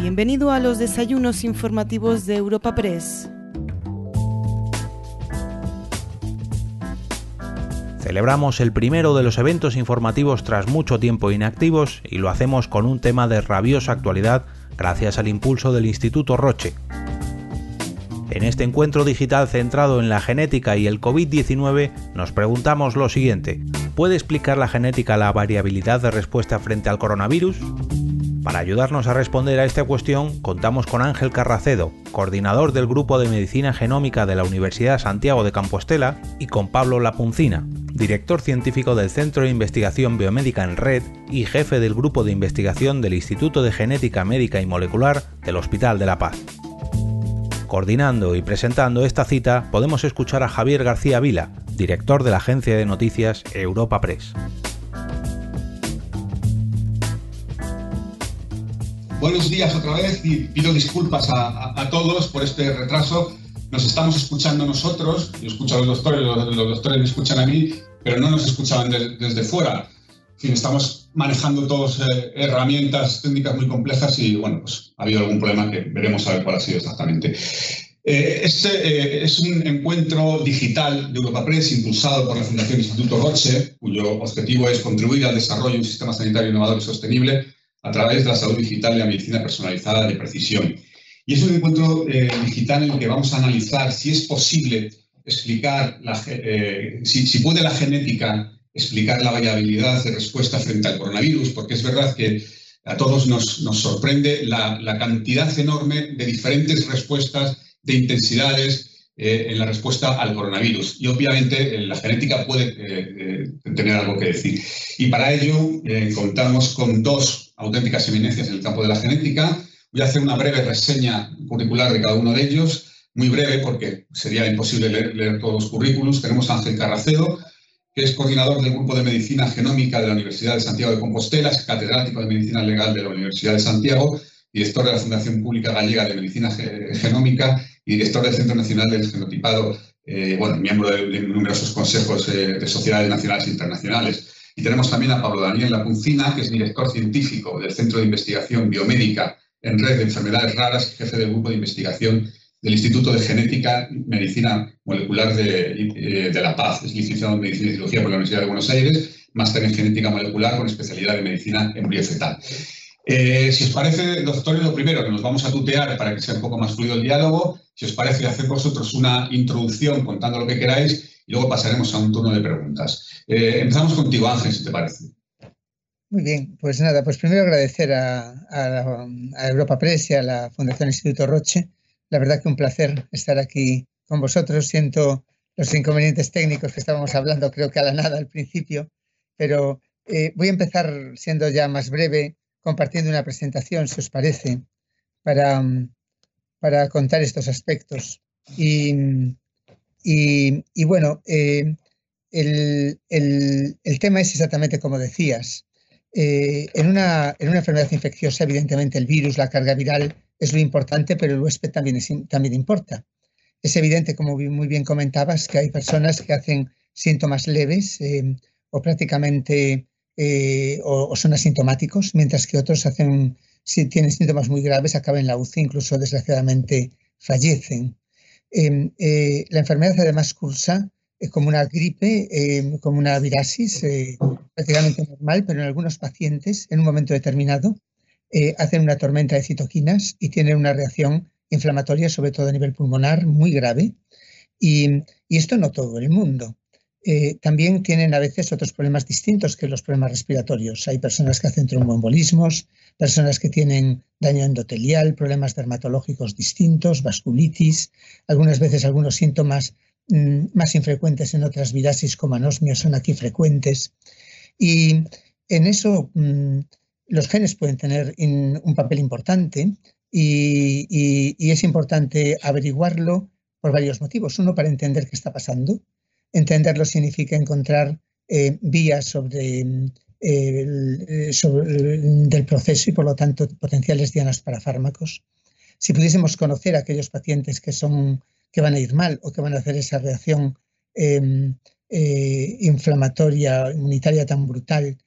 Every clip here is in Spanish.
Bienvenido a los desayunos informativos de Europa Press. Celebramos el primero de los eventos informativos tras mucho tiempo inactivos y lo hacemos con un tema de rabiosa actualidad gracias al impulso del Instituto Roche. En este encuentro digital centrado en la genética y el COVID-19 nos preguntamos lo siguiente. ¿Puede explicar la genética la variabilidad de respuesta frente al coronavirus? Para ayudarnos a responder a esta cuestión, contamos con Ángel Carracedo, coordinador del Grupo de Medicina Genómica de la Universidad Santiago de Compostela, y con Pablo Lapuncina, director científico del Centro de Investigación Biomédica en Red y jefe del Grupo de Investigación del Instituto de Genética Médica y Molecular del Hospital de la Paz. Coordinando y presentando esta cita podemos escuchar a Javier García Vila, director de la agencia de noticias Europa Press. Buenos días otra vez y pido disculpas a, todos por este retraso. Nos estamos escuchando nosotros, yo escucho a los doctores, los, doctores me escuchan a mí, pero no nos escuchaban desde fuera. En fin, estamos manejando todos eh, herramientas técnicas muy complejas y bueno, pues ha habido algún problema que veremos a ver cuál ha sido exactamente. Eh, este eh, es un encuentro digital de Europa Press impulsado por la Fundación Instituto Roche, cuyo objetivo es contribuir al desarrollo de un sistema sanitario innovador y sostenible a través de la salud digital y la medicina personalizada de precisión. Y es un encuentro eh, digital en el que vamos a analizar si es posible explicar, eh, si, puede la genética explicar la variabilidad de respuesta frente al coronavirus, porque es verdad que a todos nos, nos sorprende la, cantidad enorme de diferentes respuestas, de intensidades eh, en la respuesta al coronavirus. Y obviamente la genética puede tener algo que decir. Y para ello contamos con dos auténticas eminencias en el campo de la genética. Voy a hacer una breve reseña curricular de cada uno de ellos, muy breve porque sería imposible leer, todos los currículos. Tenemos a Ángel Carracedo, que es coordinador del Grupo de Medicina Genómica de la Universidad de Santiago de Compostela, es catedrático de Medicina Legal de la Universidad de Santiago, director de la Fundación Pública Gallega de Medicina Genómica y director del Centro Nacional del Genotipado, eh, bueno, miembro de, numerosos consejos eh, de sociedades nacionales e internacionales. Y tenemos también a Pablo Daniel Lapuncina, que es director científico del Centro de Investigación Biomédica en Red de Enfermedades Raras, jefe del grupo de investigación del Instituto de Genética y Medicina Molecular de, eh, La Paz. Es licenciado en Medicina y Cirugía por la Universidad de Buenos Aires, máster en Genética Molecular con especialidad en Medicina Embriofetal. Eh, si os parece, doctores, lo primero que nos vamos a tutear para que sea un poco más fluido el diálogo, si os parece hacer vosotros una introducción contando lo que queráis y luego pasaremos a un turno de preguntas. Eh, empezamos contigo, Ángel, si te parece. Muy bien, pues nada, pues primero agradecer a, Europa Press y a la Fundación Instituto Roche. La verdad que un placer estar aquí con vosotros. Siento los inconvenientes técnicos que estábamos hablando, creo que a la nada al principio, pero eh, voy a empezar siendo ya más breve, compartiendo una presentación, si os parece, para, para contar estos aspectos. Y, y, bueno, eh, el, tema es exactamente como decías. Eh, en, una, en, una, enfermedad infecciosa, evidentemente el virus, la carga viral es lo importante, pero el huésped también, también importa. Es evidente, como muy bien comentabas, que hay personas que hacen síntomas leves eh, o prácticamente o, son asintomáticos, mientras que otros tienen síntomas muy graves, acaban en la UCI, incluso desgraciadamente fallecen. Em, eh, la enfermedad además cursa como una gripe, em, como una virasis eh, prácticamente normal, pero en algunos pacientes, en un momento determinado, eh, hacen una tormenta de citoquinas y tienen una reacción inflamatoria, sobre todo a nivel pulmonar, muy grave. Y, y esto no todo el mundo. Eh, también tienen a veces otros problemas distintos que los problemas respiratorios. Hay personas que hacen tromboembolismos, personas que tienen daño endotelial, problemas dermatológicos distintos, vasculitis, algunas veces algunos síntomas mm, más infrecuentes en otras virasis como anosmios son aquí frecuentes. Y en eso mm, los genes pueden tener un papel importante y es importante averiguarlo por varios motivos. Uno, para entender qué está pasando Entenderlo significa encontrar eh, vías sobre, eh, del proceso y por lo tanto potenciales dianas para fármacos. Si pudiésemos conocer a aquellos pacientes que, son, que van a ir mal o que van a hacer esa reacción em, eh, inflamatoria, inmunitaria tan brutal,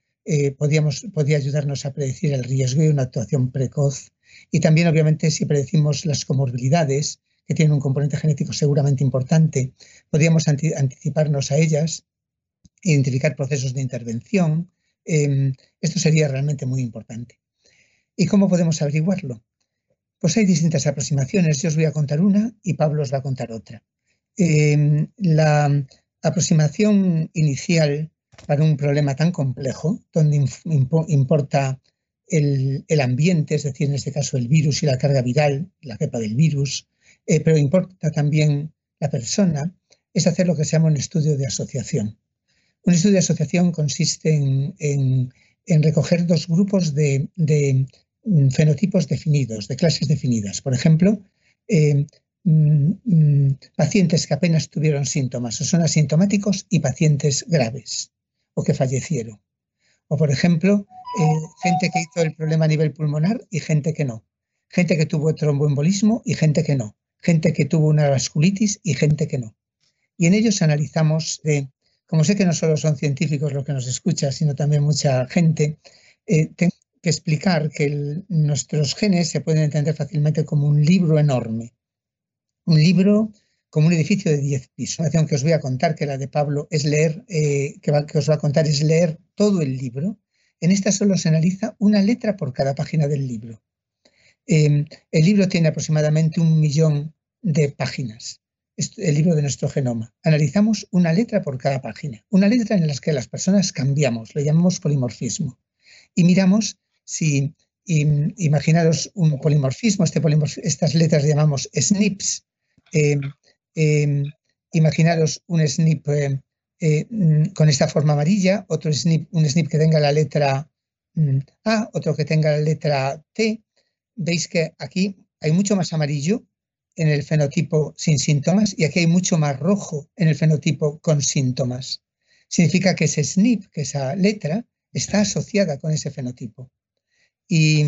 podríamos, podría ayudarnos a predecir el riesgo y una actuación precoz Y también, obviamente, si predecimos las comorbilidades, que tienen un componente genético seguramente importante, podríamos anticiparnos a ellas, identificar procesos de intervención. Em, esto sería realmente muy importante. ¿Y cómo podemos averiguarlo? Pues hay distintas aproximaciones. Yo os voy a contar una y Pablo os va a contar otra. Em, la aproximación inicial para un problema tan complejo, donde importa el, ambiente, es decir, en este caso el virus y la carga viral, la cepa del virus, eh, pero importa también la persona, es hacer lo que se llama un estudio de asociación. Un estudio de asociación consiste en, recoger dos grupos de, mm, fenotipos definidos, de clases definidas. Por ejemplo, eh, mm, mm, pacientes que apenas tuvieron síntomas o son asintomáticos y pacientes graves o que fallecieron. O, por ejemplo, eh, gente que hizo el problema a nivel pulmonar y gente que no. Gente que tuvo tromboembolismo y gente que no. Gente que tuvo una vasculitis y gente que no. Y en ellos analizamos de, como sé que no solo son científicos los que nos escuchan, sino también mucha gente, eh, tengo que explicar que nuestros genes se pueden entender fácilmente como un libro enorme. Un libro como un edificio de 10 pisos. Una que os voy a contar, que la de Pablo, es leer, eh, que, os va a contar, es leer todo el libro. En esta solo se analiza una letra por cada página del libro. Em, el libro tiene aproximadamente un millón de páginas, el libro de nuestro genoma. Analizamos una letra por cada página, una letra en la que las personas cambiamos, le llamamos polimorfismo. Y miramos si, imaginaros un polimorfismo, este estas letras llamamos SNPs, em, Em, imaginaros un eh, eh, mm, con esta forma amarilla, otro snip, un snip que tenga la letra mm, A, otro que tenga la letra T. Veis que aquí hay mucho más amarillo en el fenotipo sin síntomas y aquí hay mucho más rojo en el fenotipo con síntomas. Significa que ese SNP, que esa letra, está asociada con ese fenotipo. Y,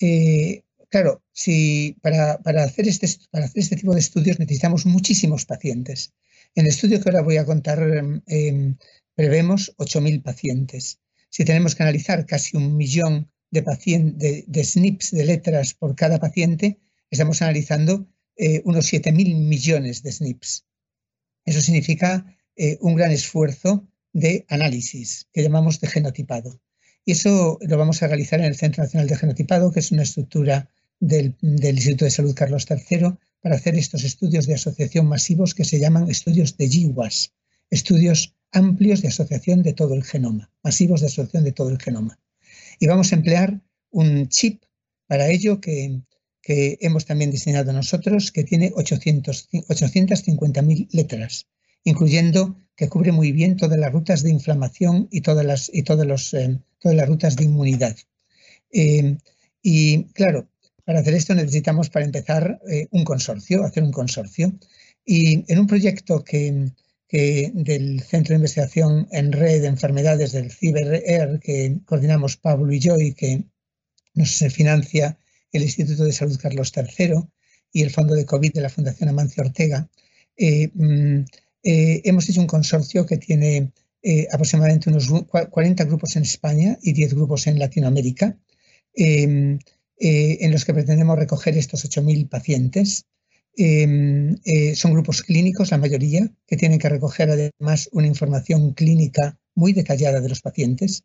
eh, claro, si para, hacer este, para hacer este tipo de estudios necesitamos muchísimos pacientes. En el estudio que ahora voy a contar em, prevemos 8.000 pacientes. Si tenemos que analizar casi un millón de, de, de, SNPs, de letras por cada paciente, estamos analizando eh, unos 7.000 millones de SNPs. Eso significa eh, un gran esfuerzo de análisis que llamamos de genotipado. Y eso lo vamos a realizar en el Centro Nacional de Genotipado, que es una estructura del, Instituto de Salud Carlos III, para hacer estos estudios de asociación masivos que se llaman estudios de GWAS, estudios amplios de asociación de todo el genoma, masivos de asociación de todo el genoma. Y vamos a emplear un chip para ello que, hemos también diseñado nosotros, que tiene 850.000 letras, incluyendo que cubre muy bien todas las rutas de inflamación y todas las, y todos los, eh, todas las rutas de inmunidad. Eh, y claro, para hacer esto necesitamos, para empezar, eh, un consorcio, hacer un consorcio. Y en un proyecto que, del Centro de Investigación en Red de Enfermedades del CIBER, que coordinamos Pablo y yo y que nos financia el Instituto de Salud Carlos III y el Fondo de COVID de la Fundación Amancio Ortega, eh, mm, eh, hemos hecho un consorcio que tiene aproximadamente unos 40 grupos en España y 10 grupos en Latinoamérica. Eh, en los que pretendemos recoger estos 8.000 pacientes. Em, eh, son grupos clínicos, la mayoría, que tienen que recoger además una información clínica muy detallada de los pacientes,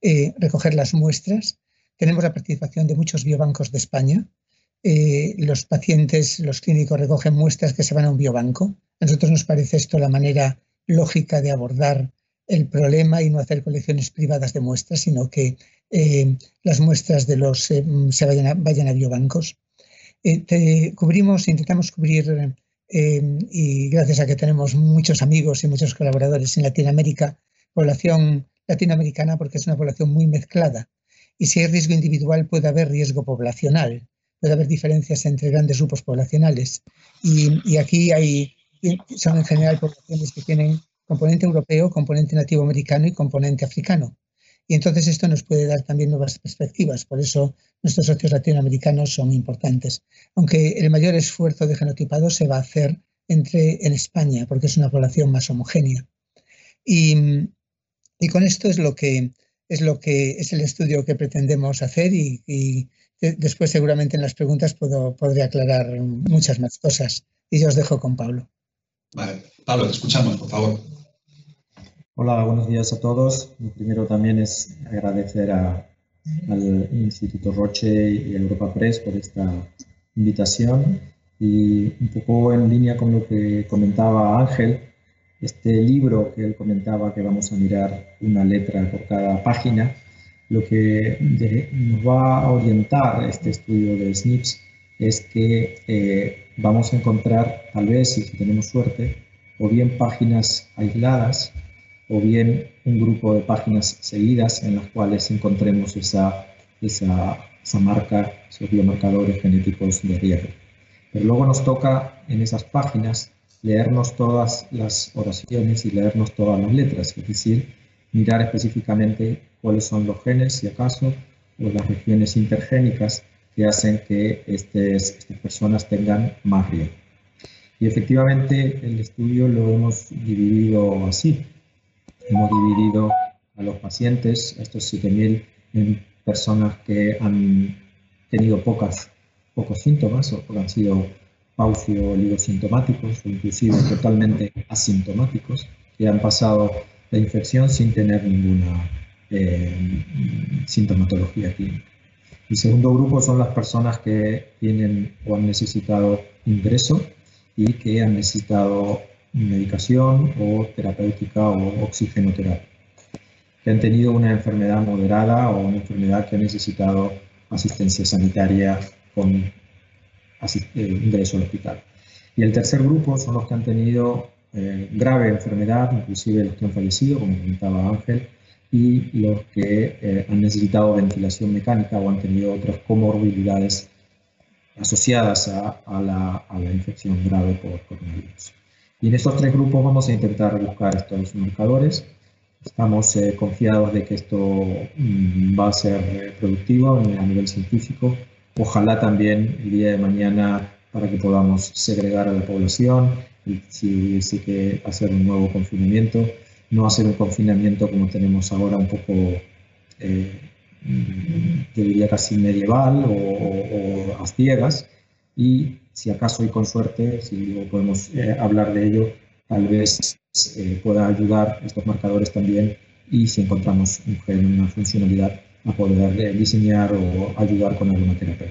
eh, recoger las muestras. Tenemos la participación de muchos biobancos de España. los pacientes, los clínicos recogen muestras que se van a un biobanco. A nosotros nos parece esto la manera lógica de abordar el problema y no hacer colecciones privadas de muestras, sino que eh, las muestras de los eh, se vayan vayan a biobancos. Eh, cubrimos, intentamos cubrir, y gracias a que tenemos muchos amigos y muchos colaboradores en Latinoamérica, población latinoamericana porque es una población muy mezclada. Y si hay riesgo individual, puede haber riesgo poblacional, puede haber diferencias entre grandes grupos poblacionales. Y, y aquí hay, son en general poblaciones que tienen componente europeo, componente nativo americano y componente africano. Y entonces esto nos puede dar también nuevas perspectivas. Por eso nuestros socios latinoamericanos son importantes. Aunque el mayor esfuerzo de genotipado se va a hacer entre, en España, porque es una población más homogénea. Y, con esto es lo que es lo que es el estudio que pretendemos hacer y, después seguramente en las preguntas puedo, podré aclarar muchas más cosas. Y yo os dejo con Pablo. Vale, Pablo, te escuchamos, por favor. Hola, buenos días a todos. Lo primero también es agradecer al Instituto Roche y Europa Press por esta invitación y un poco en línea con lo que comentaba Ángel, este libro que él comentaba que vamos a mirar una letra por cada página, lo que nos va a orientar este estudio de SNPs es que eh, vamos a encontrar, tal vez, si tenemos suerte, o bien páginas aisladas o bien un grupo de páginas seguidas en las cuales encontremos esa, esa, esa marca, esos biomarcadores genéticos de riesgo. Pero luego nos toca en esas páginas leernos todas las oraciones y leernos todas las letras, es decir, mirar específicamente cuáles son los genes, si acaso, o las regiones intergénicas que hacen que estas personas tengan más riesgo. Y efectivamente el estudio lo hemos dividido así. Hemos dividido a los pacientes, estos 7.000, en personas que han tenido pocas, pocos síntomas o han sido paucio oligosintomáticos o inclusive totalmente asintomáticos que han pasado la infección sin tener ninguna eh, sintomatología clínica. El segundo grupo son las personas que tienen o han necesitado ingreso y que han necesitado medicación o terapéutica o oxigenoterapia, que han tenido una enfermedad moderada o una enfermedad que ha necesitado asistencia sanitaria con eh, ingreso al hospital. Y el tercer grupo son los que han tenido eh, grave enfermedad, inclusive los que han fallecido, como comentaba Ángel, y los que eh, han necesitado ventilación mecánica o han tenido otras comorbilidades asociadas a, la, a la, infección grave por coronavirus. Y en estos tres grupos vamos a intentar buscar estos marcadores. Estamos confiados de que esto mm, va a ser productivo a nivel científico. Ojalá también el día de mañana para que podamos segregar a la población, y si sí que hacer un nuevo confinamiento, no hacer un confinamiento como tenemos ahora un poco, eh, yo diría casi medieval o, a ciegas, y si acaso y con suerte, si podemos eh, hablar de ello, tal vez eh, pueda ayudar estos marcadores también y si encontramos un gen, una funcionalidad, a poder diseñar o ayudar con alguna terapia.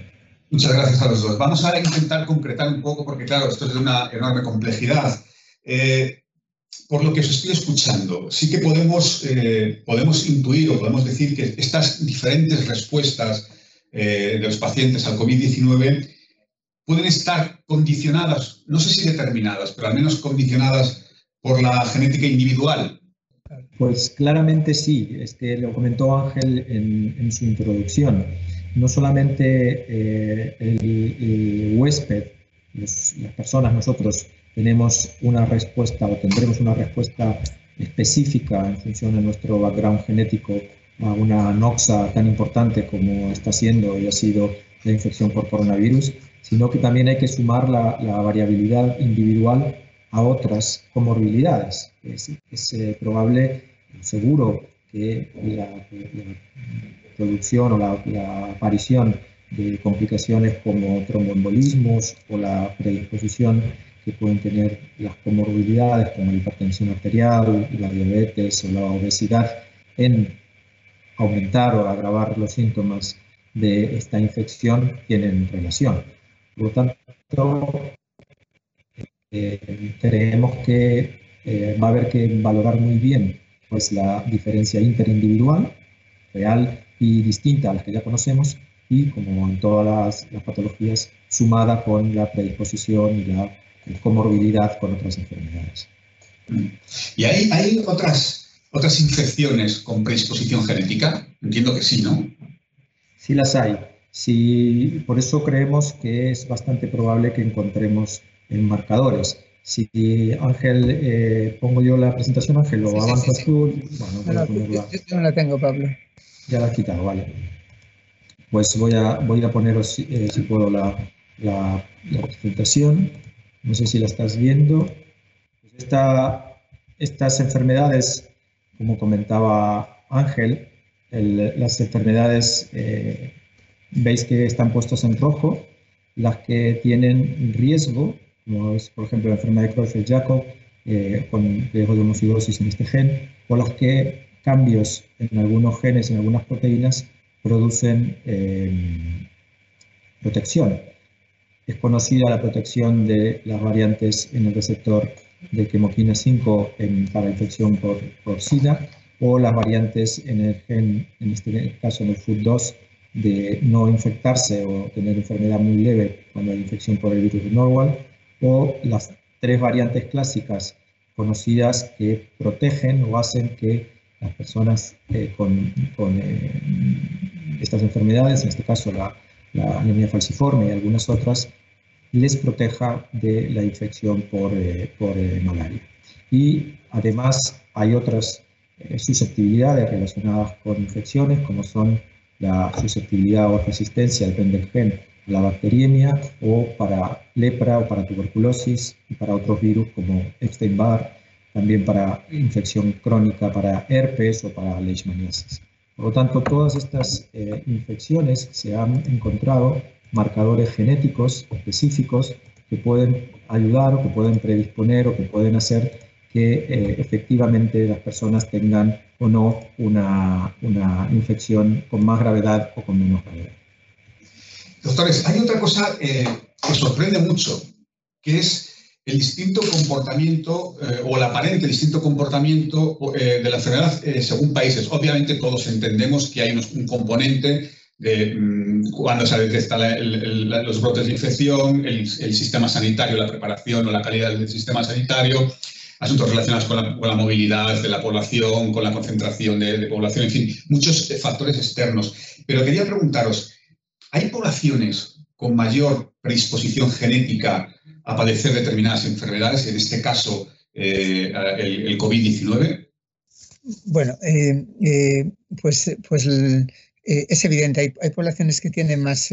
Muchas gracias a los dos. Vamos a intentar concretar un poco, porque claro, esto es de una enorme complejidad. Eh, por lo que os estoy escuchando, sí que podemos, eh, podemos intuir o podemos decir que estas diferentes respuestas eh, de los pacientes al COVID-19 pueden estar condicionadas, no sé si determinadas, pero al menos condicionadas por la genética individual. Pues claramente sí, es que lo comentó Ángel en, su introducción. No solamente eh, el, huésped, las personas, nosotros tenemos una respuesta o tendremos una respuesta específica en función de nuestro background genético a una noxa tan importante como está siendo y ha sido la infección por coronavirus, sino que también hay que sumar la, la variabilidad individual a otras comorbilidades. Es, es eh, probable seguro que la, producción o la, aparición de complicaciones como tromboembolismos o la predisposición que pueden tener las comorbilidades como la hipertensión arterial, la diabetes o la obesidad en aumentar o agravar los síntomas de esta infección tienen relación. Por lo tanto, eh, creemos que eh, va a haber que valorar muy bien pues la diferencia interindividual, real y distinta a las que ya conocemos, y como en todas las, patologías, sumada con la predisposición y la comorbilidad con otras enfermedades. ¿Y hay, hay otras, otras infecciones con predisposición genética? Entiendo que sí, ¿no? Sí las hay. Sí, por eso creemos que es bastante probable que encontremos en marcadores. Si Ángel, eh, pongo yo la presentación, Ángel, lo avanzas tú. Bueno, yo, no la tengo, Pablo. Ya la has quitado, vale. Pues voy a, voy a poneros, eh, si puedo, la, la, presentación. No sé si la estás viendo. Esta, estas enfermedades, como comentaba Ángel, las enfermedades, eh, veis que están puestos en rojo, las que tienen riesgo, como es por ejemplo la enfermedad de Creutzfeldt-Jakob, eh, con riesgo de homocidosis en este gen, o las que cambios en algunos genes, en algunas proteínas, producen protección. Es conocida la protección de las variantes en el receptor de quimoquina 5 en, para infección por, por SIDA o las variantes en el gen, en este caso en el FUT2, de no infectarse o tener enfermedad muy leve cuando hay infección por el virus de Norwal, o las tres variantes clásicas conocidas que protegen o hacen que las personas eh, con, eh, estas enfermedades, en este caso la, la anemia falciforme y algunas otras, les proteja de la infección por, eh, por eh, malaria. Y además hay otras susceptibilidades relacionadas con infecciones, como son la susceptibilidad o resistencia, depende del gen, a la bacteriemia o para lepra o para tuberculosis y para otros virus como Epstein-Barr, también para infección crónica, para herpes o para leishmaniasis. Por lo tanto, todas estas infecciones se han encontrado marcadores genéticos específicos que pueden ayudar o que pueden predisponer o que pueden hacer que eh, efectivamente las personas tengan o no una, una, infección con más gravedad o con menos gravedad. Doctores, hay otra cosa eh, que sorprende mucho, que es el distinto comportamiento eh, o el aparente distinto comportamiento de la enfermedad según países. Obviamente todos entendemos que hay un componente de mm, cuando se detectan los brotes de infección, el, sistema sanitario, la preparación o la calidad del sistema sanitario, asuntos relacionados con la, movilidad de la población, con la concentración de, población, en fin, muchos factores externos. Pero quería preguntaros, ¿hay poblaciones con mayor predisposición genética a padecer determinadas enfermedades, en este caso eh, el, COVID-19? Bueno, eh, eh, pues, pues es evidente, hay, poblaciones que tienen más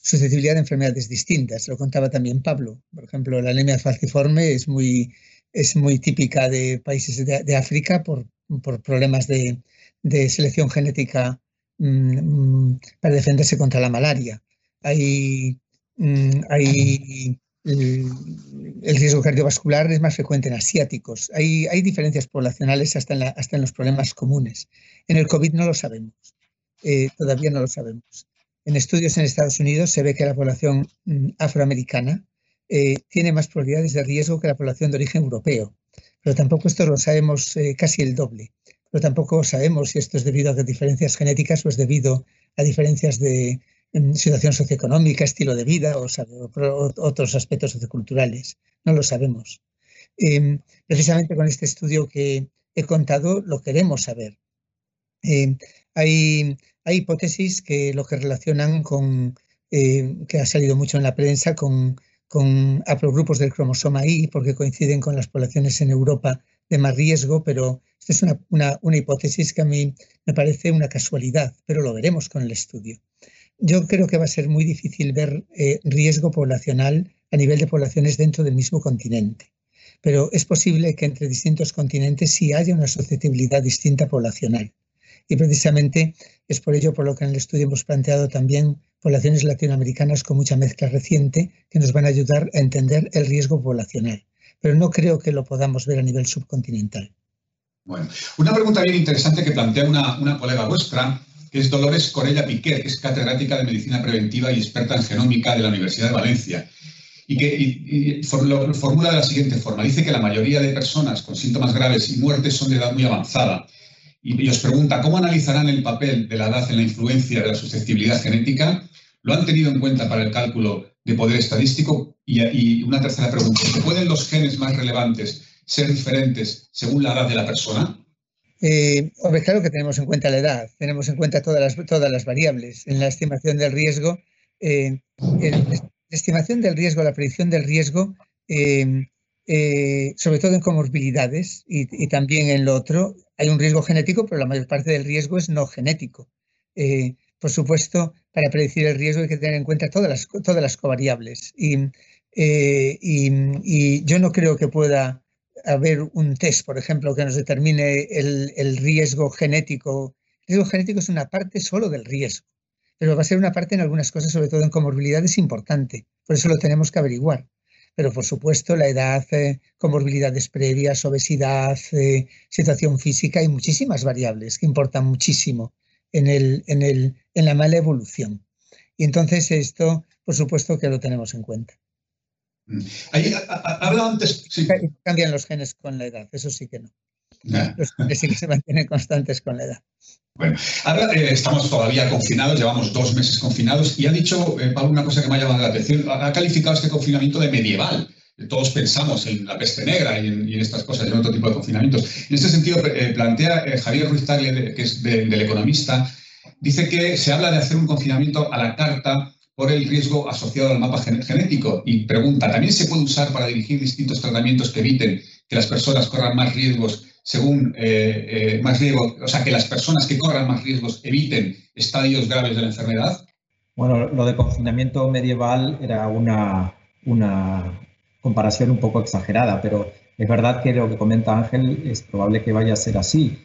susceptibilidad de enfermedades distintas. Lo contaba también Pablo. Por ejemplo, la anemia falciforme es muy, es muy típica de países de, África por, problemas de, selección genética mm, mm, para defenderse contra la malaria. Hay, mm, hay el riesgo cardiovascular es más frecuente en asiáticos. Hay, hay diferencias poblacionales hasta en, hasta en los problemas comunes. En el COVID no lo sabemos. Eh, todavía no lo sabemos. En estudios en Estados Unidos se ve que la población mm, afroamericana eh, tiene más probabilidades de riesgo que la población de origen europeo, pero tampoco esto lo sabemos eh, casi el doble. Pero tampoco sabemos si esto es debido a diferencias genéticas o es debido a diferencias de mm, situación socioeconómica, estilo de vida o, otros aspectos socioculturales. No lo sabemos. Em, precisamente con este estudio que he contado lo queremos saber. Em, hay, hay hipótesis que lo que relacionan con, eh, que ha salido mucho en la prensa, con, con haplogrupos del cromosoma Y, porque coinciden con las poblaciones en Europa de más riesgo, pero esta es una, una, hipótesis que a mí me parece una casualidad, pero lo veremos con el estudio. Yo creo que va a ser muy difícil ver eh, riesgo poblacional a nivel de poblaciones dentro del mismo continente, pero es posible que entre distintos continentes sí haya una susceptibilidad distinta poblacional. Y precisamente es por ello por lo que en el estudio hemos planteado también poblaciones latinoamericanas con mucha mezcla reciente que nos van a ayudar a entender el riesgo poblacional. Pero no creo que lo podamos ver a nivel subcontinental. Bueno, una pregunta bien interesante que plantea una, una colega vuestra, que es Dolores Corella Piquer, que es catedrática de Medicina Preventiva y experta en genómica de la Universidad de Valencia y que lo formula de la siguiente forma. Dice que la mayoría de personas con síntomas graves y muertes son de edad muy avanzada y, os pregunta, ¿cómo analizarán el papel de la edad en la influencia de la susceptibilidad genética? ¿Lo han tenido en cuenta para el cálculo de poder estadístico? Y, una tercera pregunta, ¿pueden los genes más relevantes ser diferentes según la edad de la persona? Eh, claro que tenemos en cuenta la edad, tenemos en cuenta todas las, variables. En la estimación del riesgo, eh, la estimación del riesgo, la predicción del riesgo, eh, eh, sobre todo en comorbilidades y, también en lo otro, hay un riesgo genético, pero la mayor parte del riesgo es no genético. Eh, por supuesto, para predecir el riesgo hay que tener en cuenta todas las, todas las covariables. Eh, y, yo no creo que pueda haber un test, por ejemplo, que nos determine el, riesgo genético El riesgo genético es una parte solo del riesgo, pero va a ser una parte en algunas cosas, sobre todo en comorbilidades, importante. Por eso lo tenemos que averiguar. Pero por supuesto, la edad, eh, comorbilidades previas, obesidad, eh, situación física y muchísimas variables que importan muchísimo en, el, en, el, en la mala evolución. Y entonces esto, por supuesto que lo tenemos en cuenta. Mm. Ahí, antes. Cambian los genes con la edad, eso sí que no. Los genes sí que se mantienen constantes con la edad. Bueno, ahora eh, estamos todavía confinados, llevamos dos meses confinados y ha dicho eh, Pablo una cosa que me ha llamado la atención. Ha calificado este confinamiento de medieval. Todos pensamos en la peste negra y en, estas cosas, en otro tipo de confinamientos. En este sentido, eh, plantea Javier Ruiz Tagle, que es del economista, dice que se habla de hacer un confinamiento a la carta por el riesgo asociado al mapa genético y pregunta, ¿también se puede usar para dirigir distintos tratamientos que eviten que las personas corran más riesgos según eh, eh, más riesgo, o sea, que las personas que corran más riesgos eviten estadios graves de la enfermedad? Bueno, lo de confinamiento medieval era una, una comparación un poco exagerada, pero es verdad que lo que comenta Ángel es probable que vaya a ser así.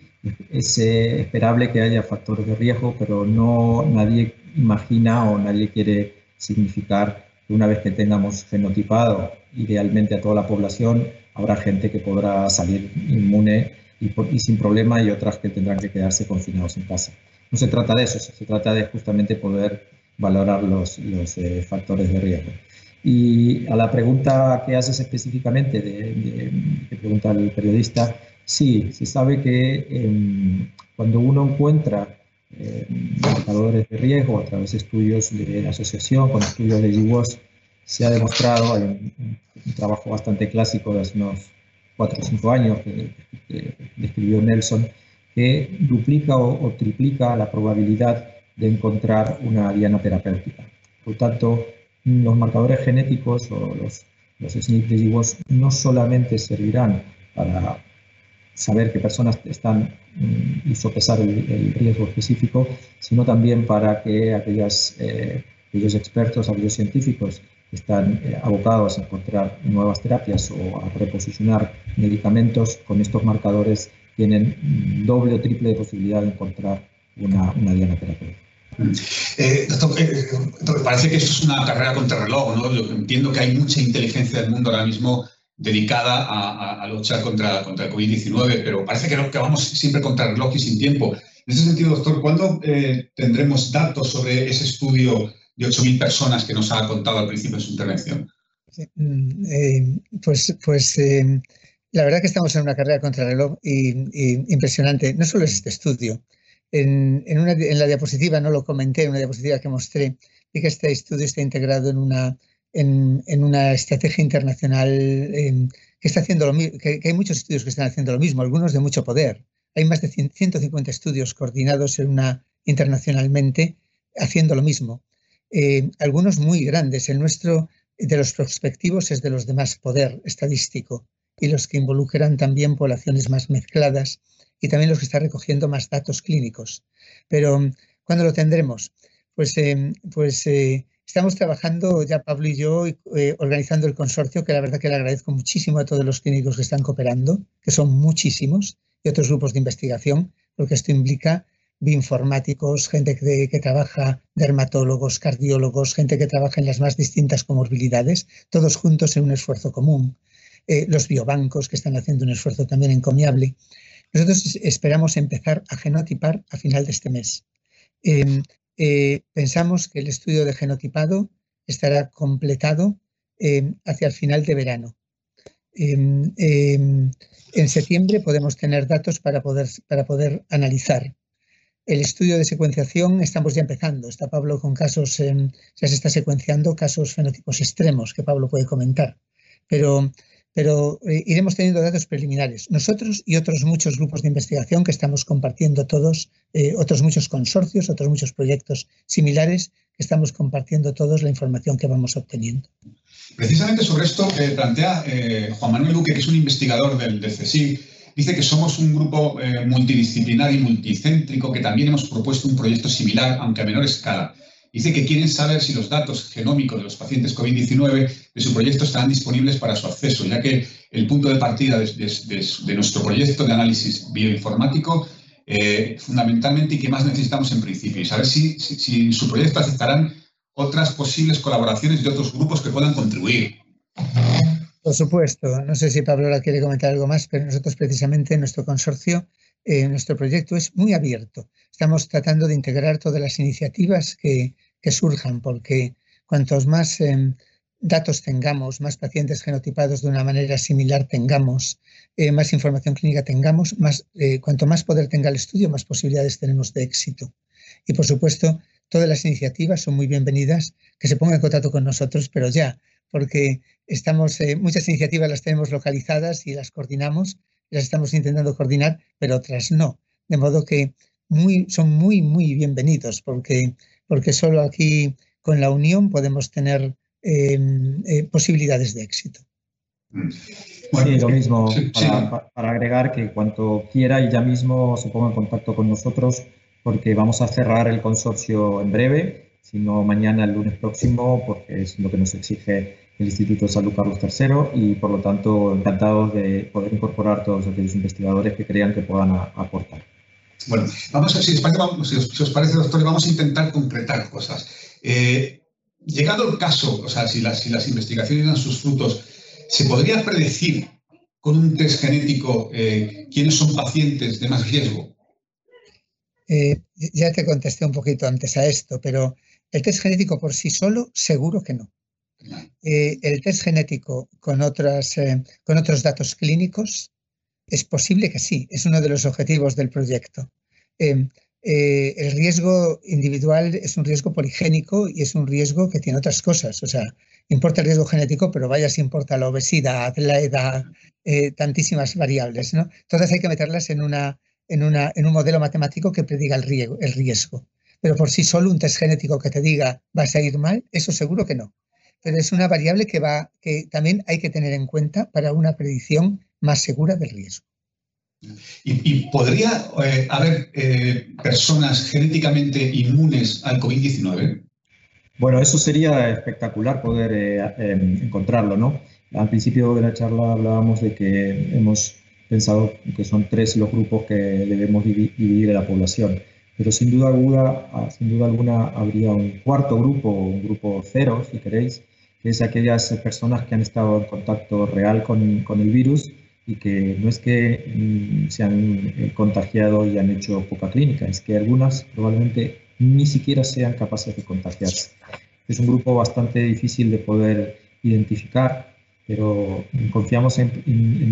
Es eh, esperable que haya factores de riesgo, pero no nadie imagina o nadie quiere significar que una vez que tengamos fenotipado idealmente a toda la población, habrá gente que podrá salir inmune y, sin problema y otras que tendrán que quedarse confinados en casa. No se trata de eso, se trata de justamente poder valorar los, eh, factores de riesgo. Y a la pregunta que haces específicamente, de, que pregunta el periodista, sí, se sabe que em, cuando uno encuentra eh, de riesgo a través de estudios de asociación, con estudios de GWAS, se ha demostrado, hay un, trabajo bastante clásico de hace unos 4 o 5 años que, describió Nelson, que duplica o, triplica la probabilidad de encontrar una diana terapéutica. Por tanto, los marcadores genéticos o los, los SNP no solamente servirán para saber qué personas están mm, y sopesar el, riesgo específico, sino también para que eh, aquellos expertos, aquellos científicos están eh, abocados a encontrar nuevas terapias o a reposicionar medicamentos con estos marcadores tienen mm, doble o triple de posibilidad de encontrar una, una diana terapéutica. Eh, doctor, parece que esto es una carrera contra reloj, ¿no? Yo entiendo que hay mucha inteligencia del mundo ahora mismo dedicada a, luchar contra, contra el COVID-19, pero parece que, que vamos siempre contra el reloj y sin tiempo. En ese sentido, doctor, ¿cuándo eh, tendremos datos sobre ese estudio de 8.000 personas que nos ha contado al principio de su intervención? Mm, eh, pues pues eh, la verdad que estamos en una carrera contra el reloj y, impresionante. No solo es este estudio. En, en, una, la diapositiva, no lo comenté, en una diapositiva que mostré, vi que este estudio está integrado en una en, una estrategia internacional que está haciendo lo mismo, que, hay muchos estudios que están haciendo lo mismo, algunos de mucho poder. Hay más de 150 estudios coordinados en una, internacionalmente haciendo lo mismo. Eh, algunos muy grandes. El nuestro de los prospectivos es de los de más poder estadístico y los que involucran también poblaciones más mezcladas y también los que están recogiendo más datos clínicos. Pero, ¿cuándo lo tendremos? Pues, eh, pues eh, Estamos trabajando ya Pablo y yo eh, organizando el consorcio, que la verdad que le agradezco muchísimo a todos los clínicos que están cooperando, que son muchísimos, y otros grupos de investigación, porque esto implica bioinformáticos, gente que, trabaja, dermatólogos, cardiólogos, gente que trabaja en las más distintas comorbilidades, todos juntos en un esfuerzo común. Eh, los biobancos que están haciendo un esfuerzo también encomiable. Nosotros esperamos empezar a genotipar a final de este mes. Em, eh, pensamos que el estudio de genotipado estará completado eh, hacia el final de verano. Em, em, en septiembre podemos tener datos para poder, para poder analizar. El estudio de secuenciación estamos ya empezando. Está Pablo con casos, ya se está secuenciando casos fenotipos extremos que Pablo puede comentar. Pero pero eh, iremos teniendo datos preliminares. Nosotros y otros muchos grupos de investigación que estamos compartiendo todos, eh, otros muchos consorcios, otros muchos proyectos similares, que estamos compartiendo todos la información que vamos obteniendo. Precisamente sobre esto eh, plantea Juan Manuel Luque, que es un investigador del, del dice que somos un grupo multidisciplinar y multicéntrico que también hemos propuesto un proyecto similar, aunque a menor escala. Dice que quieren saber si los datos genómicos de los pacientes COVID-19 de su proyecto estarán disponibles para su acceso, ya que el punto de partida de, nuestro proyecto de análisis bioinformático eh, fundamentalmente y qué más necesitamos en principio. Y saber si, si, su proyecto aceptarán otras posibles colaboraciones de otros grupos que puedan contribuir. Por supuesto. No sé si Pablo ahora quiere comentar algo más, pero nosotros precisamente en nuestro consorcio, eh, nuestro proyecto es muy abierto. Estamos tratando de integrar todas las iniciativas que, que surjan, porque cuantos más em, datos tengamos, más pacientes genotipados de una manera similar tengamos, eh, más información clínica tengamos, más, eh, cuanto más poder tenga el estudio, más posibilidades tenemos de éxito. Y por supuesto, todas las iniciativas son muy bienvenidas, que se pongan en contacto con nosotros, pero ya, porque estamos, eh, muchas iniciativas las tenemos localizadas y las coordinamos, las estamos intentando coordinar, pero otras no. De modo que muy, son muy, muy bienvenidos, porque, porque solo aquí con la unión podemos tener Em, eh, posibilidades de éxito. sí, lo mismo, para, agregar que cuanto quiera y ya mismo se ponga en contacto con nosotros porque vamos a cerrar el consorcio en breve, sino mañana, el lunes próximo, porque es lo que nos exige el Instituto de Salud Carlos III y por lo tanto encantados de poder incorporar todos aquellos investigadores que crean que puedan aportar. Bueno, vamos a, si os parece, si os, parece, doctor, vamos a intentar concretar cosas. Eh, llegado el caso, o sea, si las, las investigaciones dan sus frutos, ¿se podría predecir con un test genético eh, quiénes son pacientes de más riesgo? Eh, ya te contesté un poquito antes a esto, pero el test genético por sí solo, seguro que no. Eh, el test genético con, otras, con otros datos clínicos, es posible que sí, es uno de los objetivos del proyecto. Eh, el riesgo individual es un riesgo poligénico y es un riesgo que tiene otras cosas. O sea, importa el riesgo genético, pero vaya si importa la obesidad, la edad, eh, tantísimas variables. Todas hay que meterlas en, una, en, una, en un modelo matemático que prediga el riesgo. Pero por sí solo un test genético que te diga vas a ir mal, eso seguro que no. Pero es una variable que, va, que también hay que tener en cuenta para una predicción más segura del riesgo. ¿Y, podría eh, haber eh, personas genéticamente inmunes al COVID-19? Bueno, eso sería espectacular poder eh, em, encontrarlo, ¿no? Al principio de la charla hablábamos de que hemos pensado que son tres los grupos que debemos dividir en la población, pero sin duda alguna, ah, sin duda alguna habría un cuarto grupo, un grupo cero, si queréis, que es aquellas personas que han estado en contacto real con, con el virus y que no es que mm, se han eh, contagiado y han hecho poca clínica, es que algunas probablemente ni siquiera sean capaces de contagiarse. Es un grupo bastante difícil de poder identificar, pero confiamos en,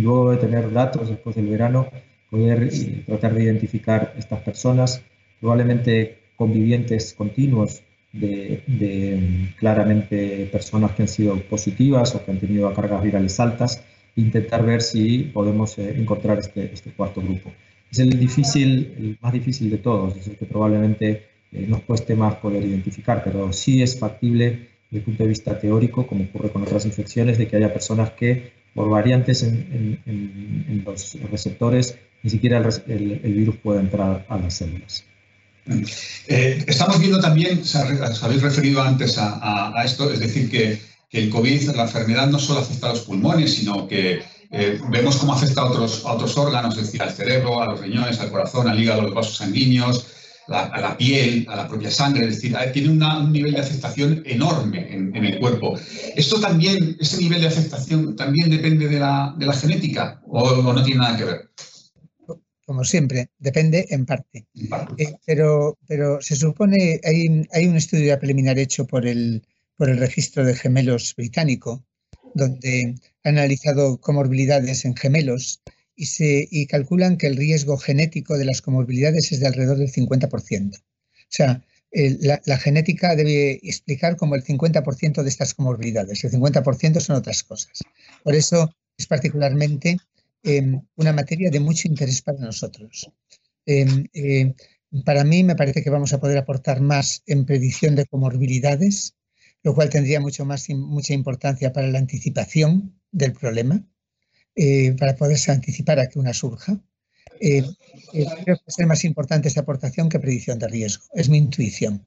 luego de tener datos después del verano, poder eh, tratar de identificar estas personas, probablemente convivientes continuos de, claramente personas que han sido positivas o que han tenido cargas virales altas intentar ver si podemos eh, encontrar este, este, cuarto grupo. Es el, difícil, el más difícil de todos, es el que probablemente eh, nos cueste más poder identificar, pero sí es factible desde el punto de vista teórico, como ocurre con otras infecciones, de que haya personas que por variantes en, los receptores ni siquiera el, el, virus pueda entrar a las células. Eh, estamos viendo también, os habéis referido antes a, esto, es decir, que el COVID, la enfermedad no solo afecta a los pulmones, sino que eh, vemos cómo afecta a otros, órganos, es decir, al cerebro, a los riñones, al corazón, al hígado, a los vasos sanguíneos, a la piel, a la propia sangre, es decir, tiene un nivel de afectación enorme en, el cuerpo. ¿Esto también, ese nivel de afectación también depende de la genética o, no tiene nada que ver? Como siempre, depende en parte. Eh, pero, pero se supone, hay, hay un estudio preliminar hecho por el, por el registro de gemelos británico, donde han analizado comorbilidades en gemelos y, se, y calculan que el riesgo genético de las comorbilidades es de alrededor del 50%. O sea, la, genética debe explicar como el 50% de estas comorbilidades. El 50% son otras cosas. Por eso es particularmente una materia de mucho interés para nosotros. Em, eh, para mí me parece que vamos a poder aportar más en predicción de comorbilidades lo cual tendría mucho más, mucha importancia para la anticipación del problema, eh, para poderse anticipar a que una surja. Eh, eh, creo que es más importante esta aportación que predicción de riesgo, es mi intuición.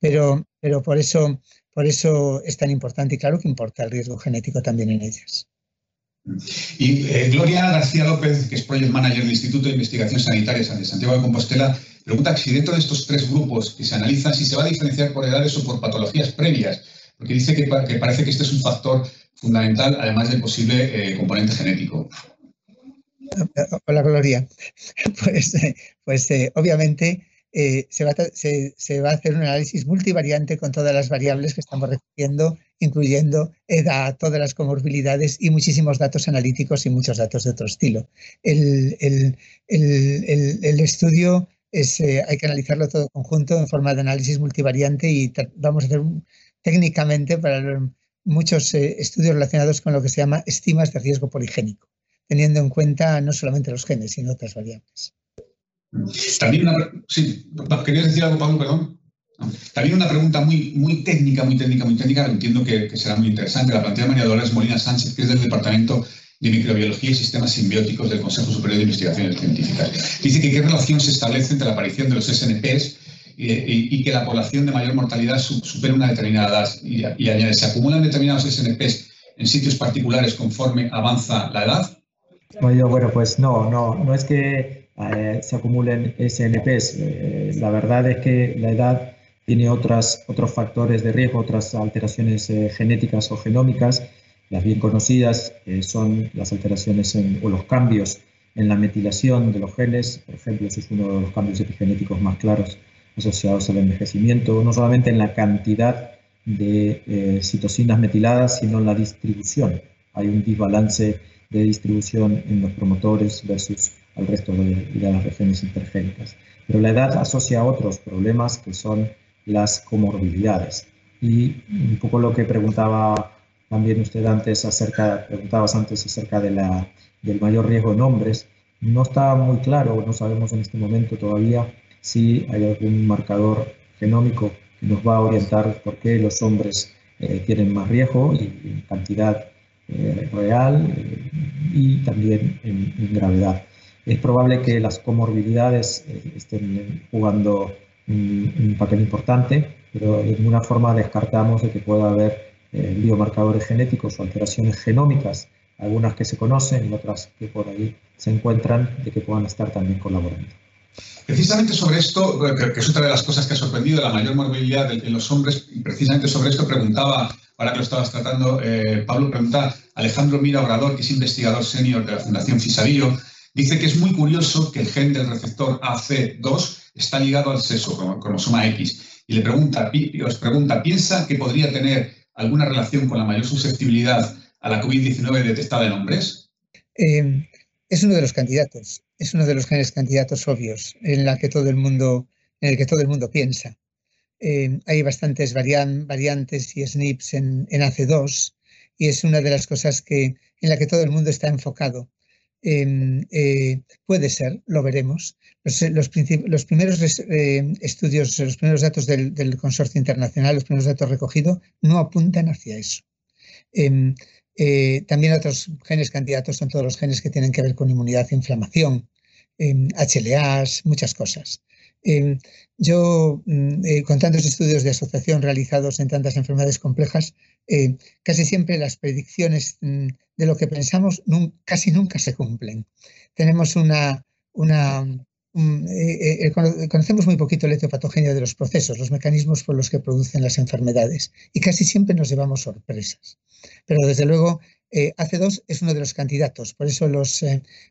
Pero, pero por, eso, por eso es tan importante y claro que importa el riesgo genético también en ellas. Y eh, Gloria García López, que es Project Manager del Instituto de Investigación Sanitaria de Santiago de Compostela, pregunta si dentro de estos tres grupos que se analizan, si se va a diferenciar por edades o por patologías previas, porque dice que, parece que este es un factor fundamental, además del posible eh, componente genético. Hola, Gloria. Pues, eh, pues va se, va a hacer un análisis multivariante con todas las variables que estamos recogiendo incluyendo edad, todas las comorbilidades y muchísimos datos analíticos y muchos datos de otro estilo. El, estudio es, eh, hay que analizarlo todo conjunto en forma de análisis multivariante y vamos a hacer técnicamente para muchos eh, estudios relacionados con lo que se llama estimas de riesgo poligénico, teniendo en cuenta no solamente los genes, sino otras variables. También una, sí, ¿querías decir algo, Pablo? Perdón. También una pregunta muy, muy técnica, muy técnica, muy técnica, entiendo que, será muy interesante. La plantea María Dolores Molina Sánchez, que es del Departamento de Microbiología y Sistemas Simbióticos del Consejo Superior de Investigaciones Científicas. Dice que qué relación se establece entre la aparición de los SNPs y, que la población de mayor mortalidad supere una determinada edad. Y, añade, ¿se acumulan determinados SNPs en sitios particulares conforme avanza la edad? Bueno, pues no, no, no es que eh, se acumulen SNPs. Eh, la verdad es que la edad tiene otras, otros factores de riesgo, otras alteraciones eh, genéticas o genómicas. Las bien conocidas son las alteraciones o los cambios en la metilación de los genes, por ejemplo, ese es uno de los cambios epigenéticos más claros asociados al envejecimiento, no solamente en la cantidad de citocinas metiladas, sino en la distribución. Hay un desbalance de distribución en los promotores versus el resto de, de las regiones intergénicas. Pero la edad asocia a otros problemas que son las comorbilidades. Y un poco lo que preguntaba también usted antes acerca, preguntabas antes acerca de la, del mayor riesgo en hombres, no está muy claro, no sabemos en este momento todavía si hay algún marcador genómico que nos va a orientar por qué los hombres eh, tienen más riesgo en cantidad eh, real eh, y también en, en, gravedad. Es probable que las comorbilidades estén jugando un, papel importante, pero de ninguna forma descartamos de que pueda haber eh, biomarcadores genéticos o alteraciones genómicas, algunas que se conocen y otras que por ahí se encuentran, de que puedan estar también colaborando. Precisamente sobre esto, que es otra de las cosas que ha sorprendido, la mayor morbilidad en los hombres, precisamente sobre esto preguntaba, ahora que lo estabas tratando, eh, Pablo, pregunta Alejandro Mira Obrador, que es investigador senior de la Fundación Fisarío, dice que es muy curioso que el gen del receptor AC2 está ligado al sexo, como cromosoma X. Y le pregunta, os pregunta, ¿piensa que podría tener alguna relación con la mayor susceptibilidad a la COVID-19 detectada en hombres? Em, es uno de los candidatos, es uno de los genes candidatos obvios en, la que todo el mundo, que todo el mundo piensa. Em, hay bastantes variantes y SNPs en, en, AC2 y es una de las cosas que, en la que todo el mundo está enfocado. Em, eh, puede ser, lo veremos. Los, eh, primeros eh, estudios, los primeros datos del, consorcio internacional, los primeros datos recogidos, no apuntan hacia eso. Em, también otros genes candidatos son todos los genes que tienen que ver con inmunidad inflamación, HLAs, em, muchas cosas. Yo, mm, con tantos estudios de asociación realizados en tantas enfermedades complejas, casi siempre las predicciones mm, de lo que pensamos casi nunca se cumplen. Tenemos una, una eh, eh, conocemos muy poquito la etiopatogenia de los procesos, los mecanismos por los que producen las enfermedades, y casi siempre nos llevamos sorpresas. Pero desde luego, eh, AC2 es uno de los candidatos, por eso los,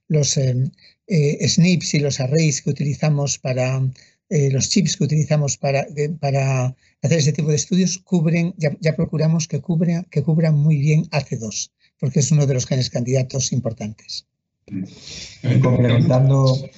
los SNPs y los arrays que utilizamos para, los chips que utilizamos para, para hacer ese tipo de estudios, cubren, ya, ya procuramos que, cubra, que cubran muy bien AC2 porque es uno de los genes candidatos importantes. Complementando,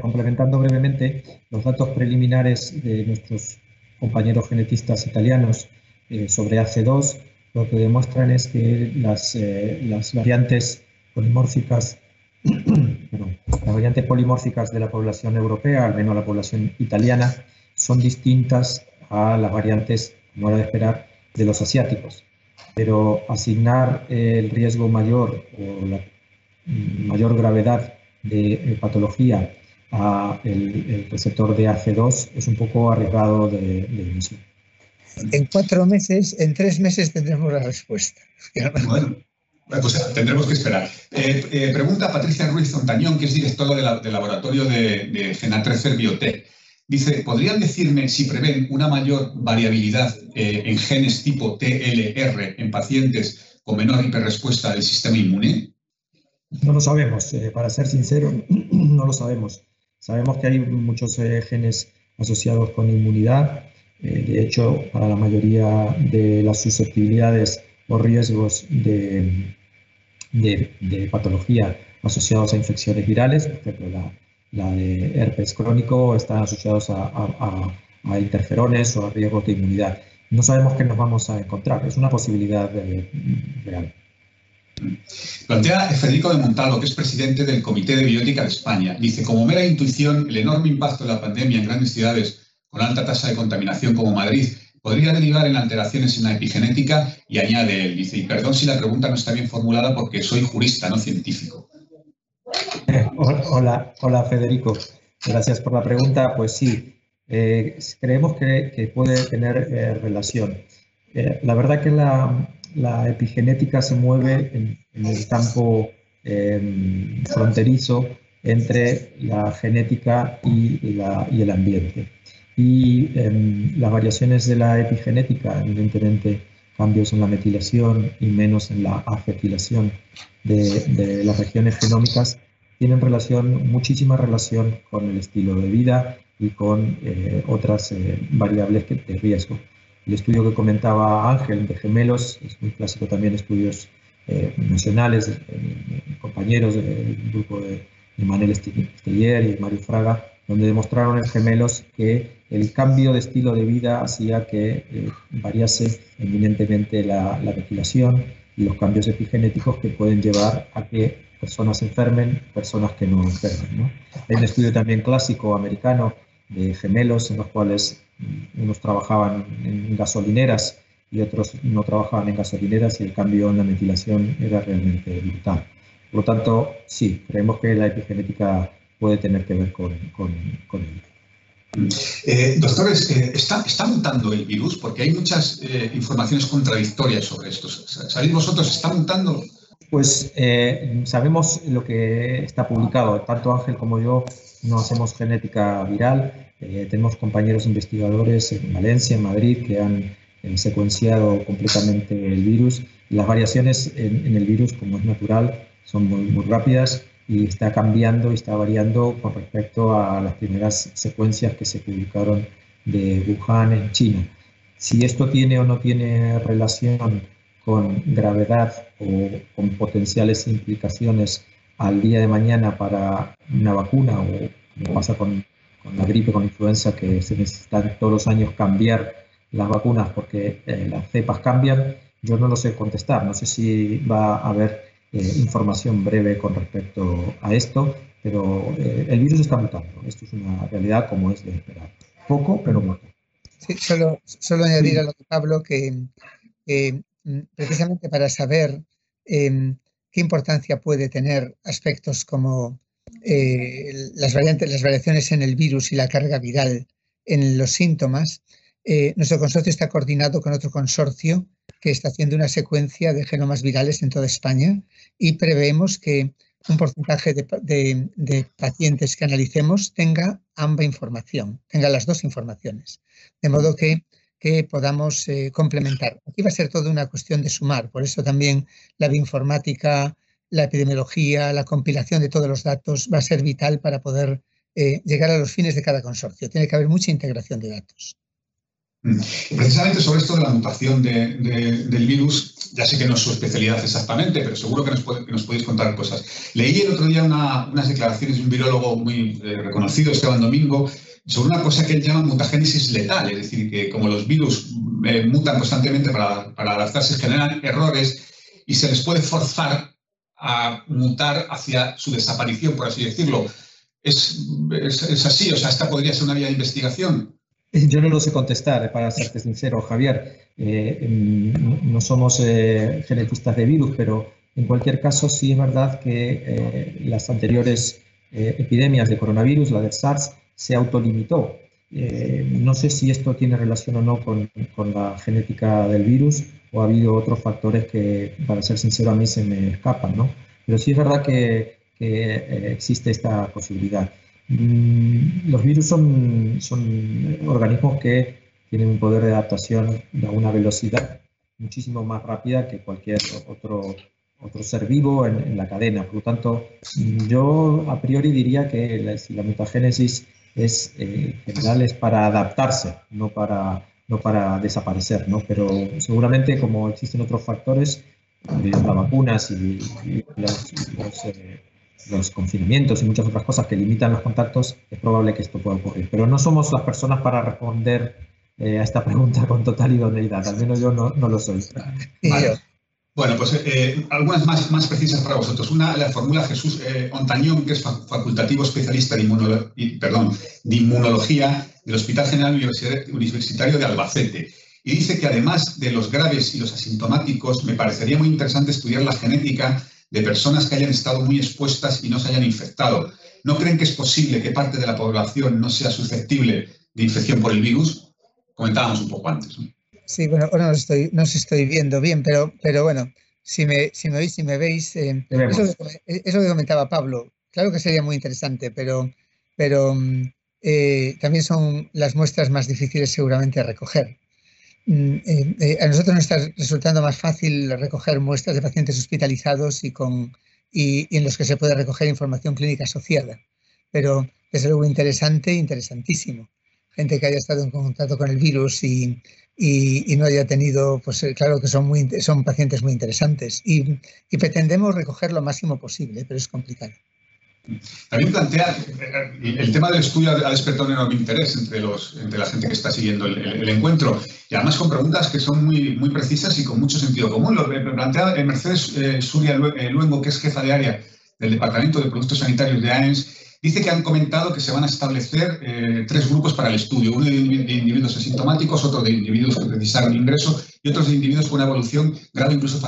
complementando brevemente los datos preliminares de nuestros compañeros genetistas italianos eh, sobre AC2, lo que demuestran es que las, eh, variantes polimórficas, las variantes polimórficas de la población europea, al menos la población italiana, son distintas a las variantes, como era de esperar, de los asiáticos pero asignar el riesgo mayor o la mayor gravedad de patología a el, receptor de AC2 es un poco arriesgado de, inicio. En cuatro meses, en tres meses tendremos la respuesta. pues tendremos que esperar. Eh, pregunta Patricia Ruiz Ontañón, que es directora del laboratorio de, de Biotech. Dice, ¿podrían decirme si prevén una mayor variabilidad en genes tipo TLR en pacientes con menor hiperrespuesta del sistema inmune? No lo sabemos, para ser sincero, no lo sabemos. Sabemos que hay muchos genes asociados con inmunidad. Eh, de hecho, para la mayoría de las susceptibilidades o riesgos de, de, patología asociados a infecciones virales, por ejemplo, la, de herpes crónico, están asociados a, a, interferones o a riesgos de inmunidad. No sabemos qué nos vamos a encontrar, es una posibilidad real. Plantea Federico de Montalvo, que es presidente del Comité de Biótica de España. Dice, como mera intuición, el enorme impacto de la pandemia en grandes ciudades con alta tasa de contaminación como Madrid podría derivar en alteraciones en la epigenética y añade él, dice, y perdón si la pregunta no está bien formulada porque soy jurista, no científico. Hola, hola Federico, gracias por la pregunta. Pues sí, eh, creemos que, puede tener eh, relación. Eh, la verdad que la, la epigenética se mueve en, el campo em, fronterizo entre la genética y, el ambiente. Y em, las variaciones de la epigenética, evidentemente cambios en la metilación y menos en la afetilación de, las regiones genómicas, tienen relación, muchísima relación con el estilo de vida y con eh, otras eh, variables de riesgo. El estudio que comentaba Ángel de gemelos es muy clásico también, estudios eh, nacionales, eh, compañeros del grupo de Manuel Stellier y Mario Fraga, donde demostraron en gemelos que el cambio de estilo de vida hacía que eh, variase eminentemente la, la ventilación y los cambios epigenéticos que pueden llevar a que personas enfermen, personas que no enfermen. Hay un estudio también clásico americano de gemelos en los cuales unos trabajaban en gasolineras y otros no trabajaban en gasolineras y el cambio en la metilación era realmente brutal. Por lo tanto, sí, creemos que la epigenética puede tener que ver con, con, ello. Eh, doctores, eh, ¿está, ¿está, mutando el virus? Porque hay muchas eh, informaciones contradictorias sobre esto. ¿Sabéis vosotros? ¿Está mutando? Pues sabemos lo que está publicado. Tanto Ángel como yo no hacemos genética viral tenemos compañeros investigadores en Valencia, en Madrid, que han secuenciado completamente el virus. Las variaciones en, el virus, como es natural, son muy, muy rápidas y está cambiando y está variando con respecto a las primeras secuencias que se publicaron de Wuhan en China. Si esto tiene o no tiene relación con gravedad o con potenciales implicaciones al día de mañana para una vacuna o como pasa con la gripe, con la influenza, que se necesitan todos los años cambiar las vacunas porque eh, las cepas cambian, yo no lo sé contestar. No sé si va a haber eh, información breve con respecto a esto, pero eh, el virus está mutando. Esto es una realidad como es de esperar. Poco, pero mucho. Sí, solo, solo añadir a lo que Pablo que precisamente para saber qué importancia puede tener aspectos como eh, las, variantes, las variaciones en el virus y la carga viral en los síntomas, eh, nuestro consorcio está coordinado con otro consorcio que está haciendo una secuencia de genomas virales en toda España y preveemos que un porcentaje de, pacientes que analicemos tenga ambas información, tenga las dos informaciones, de modo que, que podamos eh, complementar. Aquí va a ser toda una cuestión de sumar, por eso también la bioinformática la epidemiología, la compilación de todos los datos va a ser vital para poder eh, llegar a los fines de cada consorcio. Tiene que haber mucha integración de datos. Mm. Precisamente sobre esto de la mutación del virus, ya sé que no es su especialidad exactamente, pero seguro que nos, podéis contar cosas. Leí el otro día unas declaraciones de un virólogo muy eh, reconocido, Esteban Domingo, sobre una cosa que él llama mutagénesis letal, es decir, que como los virus eh, mutan constantemente para, para adaptarse, generan errores y se les puede forzar a mutar hacia su desaparición, por así decirlo. ¿Es, es, así? O sea, ¿esta podría ser una vía de investigación? Yo no lo sé contestar, eh, para serte sincero, Javier. Eh, mm, no somos eh, genetistas de virus, pero en cualquier caso sí es verdad que las anteriores epidemias de coronavirus, la de SARS, se autolimitó no sé si esto tiene relación o no con, con, la genética del virus o ha habido otros factores que, para ser sincero, a mí se me escapan, ¿no? Pero sí es verdad que, que existe esta posibilidad. Mm, los virus son, son organismos que tienen un poder de adaptación de una velocidad muchísimo más rápida que cualquier otro, otro ser vivo en, la cadena. Por lo tanto, yo a priori diría que la, la mutagénesis es, eh, en general es para adaptarse, no para, no para desaparecer. ¿no? Pero seguramente como existen otros factores, las vacunas y, los, eh, los confinamientos y muchas otras cosas que limitan los contactos, es probable que esto pueda ocurrir. Pero no somos las personas para responder eh, a esta pregunta con total idoneidad, al menos yo no, no lo soy. Bueno, pues eh, algunas más, más precisas para vosotros. Una, la fórmula Jesús eh, Ontañón, que es facultativo especialista de, perdón, de inmunología del Hospital General Universitario de Albacete. Y dice que además de los graves y los asintomáticos, me parecería muy interesante estudiar la genética de personas que hayan estado muy expuestas y no se hayan infectado. ¿No creen que es posible que parte de la población no sea susceptible de infección por el virus? Comentábamos un poco antes. Sí, bueno, ahora no os estoy, no estoy viendo bien, pero, pero bueno, si me, si me oís, si me veis, eh, eso, que comentaba Pablo, claro que sería muy interesante, pero, pero mm, eh, también son las muestras más difíciles seguramente de recoger. Eh, eh, a nosotros nos está resultando más fácil recoger muestras de pacientes hospitalizados y, con, y, en los que se puede recoger información clínica asociada. Pero es algo interesante, interesantísimo. Gente que haya estado en contacto con el virus y, y, no haya tenido, pues eh, claro que son, muy, son pacientes muy interesantes. Y, y pretendemos recoger lo máximo posible, pero es complicado. También plantea, eh, el tema del estudio ha despertado un enorme interés entre, los, entre la gente que está siguiendo el, encuentro y además con preguntas que son muy, muy precisas y con mucho sentido común. Lo plantea eh, Mercedes eh, Suria Luengo, que es jefa de área del Departamento de Productos Sanitarios de AENS, dice que han comentado que se van a establecer tres grupos para el estudio, uno de individuos asintomáticos, otro de individuos que precisaron ingreso y otros de individuos con una evolución grave, incluso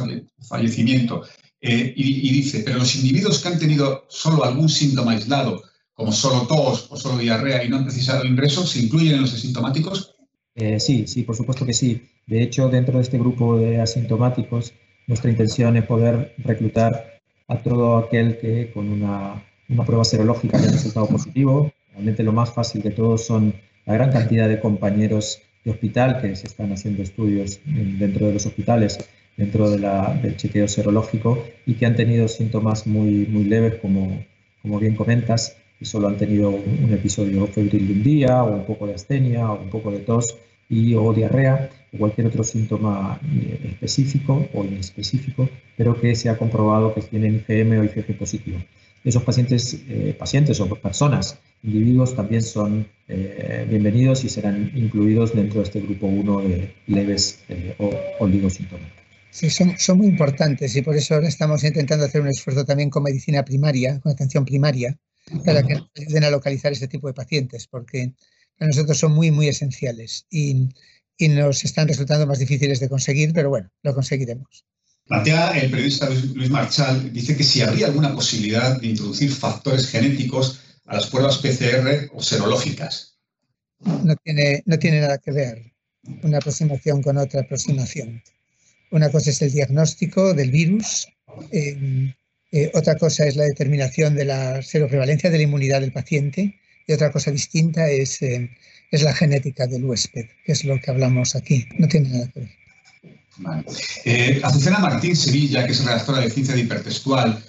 fallecimiento. Eh, y, dice, pero los individuos que han tenido solo algún síntoma aislado, como solo tos o solo diarrea y no han precisado ingreso, ¿se incluyen en los asintomáticos? Eh, sí, sí, por supuesto que sí. De hecho, dentro de este grupo de asintomáticos, nuestra intención es poder reclutar a todo aquel que con una, una prueba serológica haya resultado positivo. Realmente lo más fácil de todo son la gran cantidad de compañeros de hospital que se están haciendo estudios dentro de los hospitales dentro de la, del chequeo serológico y que han tenido síntomas muy, muy leves, como, como bien comentas, y solo han tenido un, episodio febril de un día, o un poco de astenia, o un poco de tos y o diarrea, o cualquier otro síntoma eh, específico o inespecífico, pero que se ha comprobado que tienen IgM o IgG positivo. Esos pacientes, eh, pacientes o personas, individuos también son eh, bienvenidos y serán incluidos dentro de este grupo 1 de leves o oligosíntomas. Sí, son, son, muy importantes y por eso ahora estamos intentando hacer un esfuerzo también con medicina primaria, con atención primaria, para que nos ayuden a localizar este tipo de pacientes, porque para nosotros son muy, muy esenciales y, y nos están resultando más difíciles de conseguir, pero bueno, lo conseguiremos. Plantea el periodista Luis Marchal, dice que si habría alguna posibilidad de introducir factores genéticos a las pruebas PCR o serológicas. No tiene, no tiene nada que ver una aproximación con otra aproximación. Una cosa es el diagnóstico del virus, eh, eh, otra cosa es la determinación de la seroprevalencia de la inmunidad del paciente y otra cosa distinta es, eh, es la genética del huésped, que es lo que hablamos aquí. No tiene nada que ver. Vale. Azucena Martín Sevilla, que es redactora de Ciencia de Hipertextual,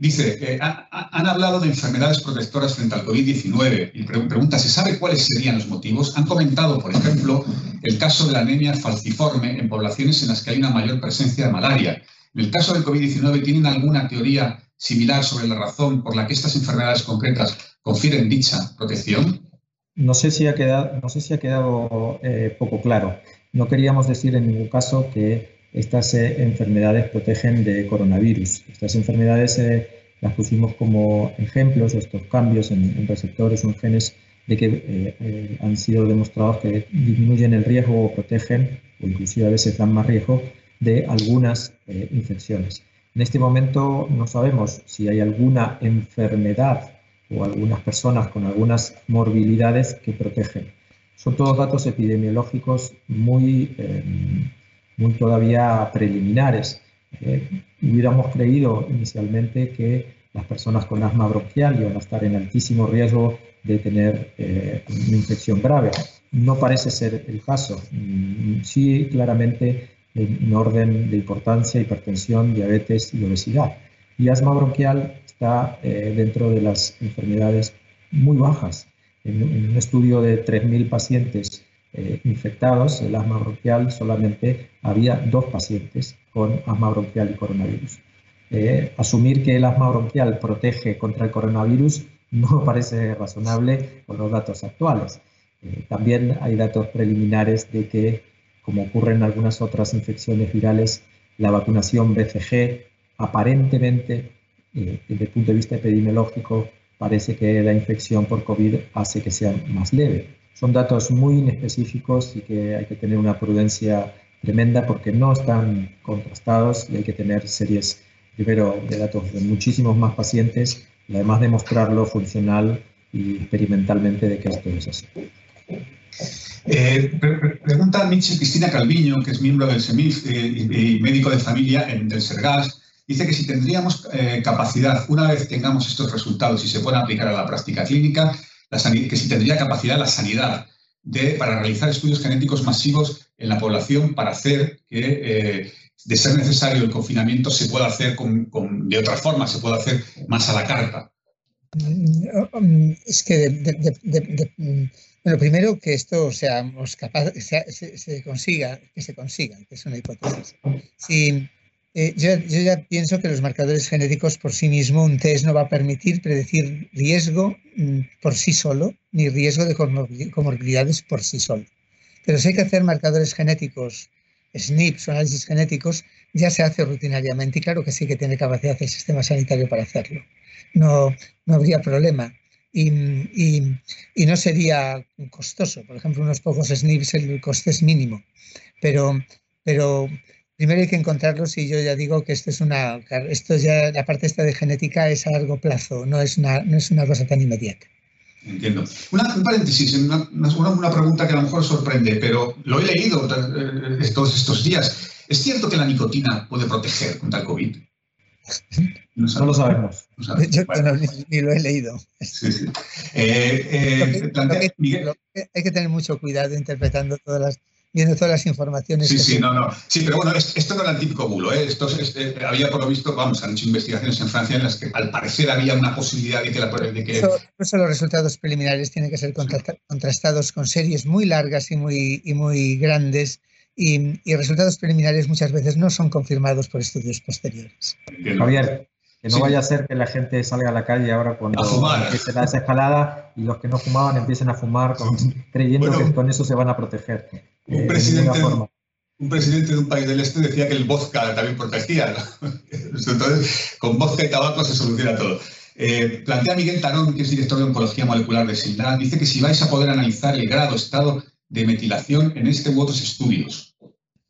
Dice, eh, han hablado de enfermedades protectoras frente al COVID-19 y pregunta, ¿se sabe cuáles serían los motivos? Han comentado, por ejemplo, el caso de la anemia falciforme en poblaciones en las que hay una mayor presencia de malaria. En el caso del COVID-19, ¿tienen alguna teoría similar sobre la razón por la que estas enfermedades concretas confieren dicha protección? No sé si ha quedado, eh, poco claro. No queríamos decir en ningún caso que estas eh, enfermedades protegen de coronavirus. Estas enfermedades eh, las pusimos como ejemplos, estos cambios en, receptores o en genes, de que eh, han sido demostrados que disminuyen el riesgo o protegen, o inclusive a veces dan más riesgo, de algunas infecciones. En este momento no sabemos si hay alguna enfermedad o algunas personas con algunas morbilidades que protegen. son todos datos epidemiológicos muy, muy todavía preliminares. hubiéramos creído inicialmente que las personas con asma bronquial iban a estar en altísimo riesgo de tener una infección grave. No parece ser el caso. Mm, sí, claramente en orden de importancia, hipertensión, diabetes y obesidad. Y asma bronquial está eh, dentro de las enfermedades muy bajas. En, un estudio de 3.000 pacientes eh, infectados, el asma bronquial solamente había dos pacientes con asma bronquial y coronavirus. Eh, asumir que el asma bronquial protege contra el coronavirus no parece razonable con los datos actuales. también hay datos preliminares de que como ocurre en algunas otras infecciones virales, la vacunación BCG aparentemente, eh, desde el punto de vista epidemiológico, parece que la infección por COVID hace que sea más leve. Son datos muy inespecíficos y que hay que tener una prudencia tremenda porque no están contrastados y hay que tener series, primero, de datos de muchísimos más pacientes y además demostrarlo funcional y experimentalmente de que esto es así. Eh, pregunta Michi Cristina Calviño, que es miembro del SEMIF eh, y, médico de familia en, del SERGAS. Dice que si tendríamos eh, capacidad, una vez tengamos estos resultados y se puedan aplicar a la práctica clínica, que si tendría capacidad la sanidad de, para realizar estudios genéticos masivos en la población para hacer que, de ser necesario, el confinamiento se pueda hacer de otra forma, se pueda hacer más a la carta. Mm, es que bueno, primero que esto seamos se, se, consiga, que se consiga, que es una hipótesis. Si, eh, yo, ya pienso que los marcadores genéticos por sí mismo, un test no va a permitir predecir riesgo mm, por sí solo, ni riesgo de comorbilidades por sí solo. Pero si hay que hacer marcadores genéticos, SNPs o análisis genéticos, ya se hace rutinariamente y claro que sí que tiene capacidad el sistema sanitario para hacerlo. No, no habría problema y, no sería costoso. Por ejemplo, unos pocos SNPs el coste es mínimo, pero, pero primero hay que encontrarlos y yo ya digo que esto es una, esto ya, la parte esta de genética es a largo plazo, no es una, no es una cosa tan inmediata. Entiendo. Una, un paréntesis, una, una, pregunta que a lo mejor sorprende, pero lo he leído eh, todos estos días. ¿Es cierto que la nicotina puede proteger contra el COVID? No, lo sabemos. Yo ni, lo he leído. hay que tener mucho cuidado interpretando todas las, viendo todas las informaciones. Sí, sí, no, no. Sí, pero bueno, esto no era el típico bulo. ¿eh? Esto eh, había por lo visto, vamos, han hecho investigaciones en Francia en las que al parecer había una posibilidad de que la. De que... Eso, los resultados preliminares tienen que ser contrastados con series muy largas y muy, y muy grandes y, resultados preliminares muchas veces no son confirmados por estudios posteriores. Javier, que no vaya a ser que la gente salga a la calle ahora cuando empiece la desescalada y los que no fumaban empiecen a fumar creyendo que con eso se van a proteger. Un, eh, presidente, un presidente de un país del este decía que el vodka también protegía. Entonces, con vodka y tabaco se soluciona todo. Eh, plantea Miguel Tarón, que es director de Oncología Molecular de SILDA, dice que si vais a poder analizar el grado, estado de metilación en este u otros estudios.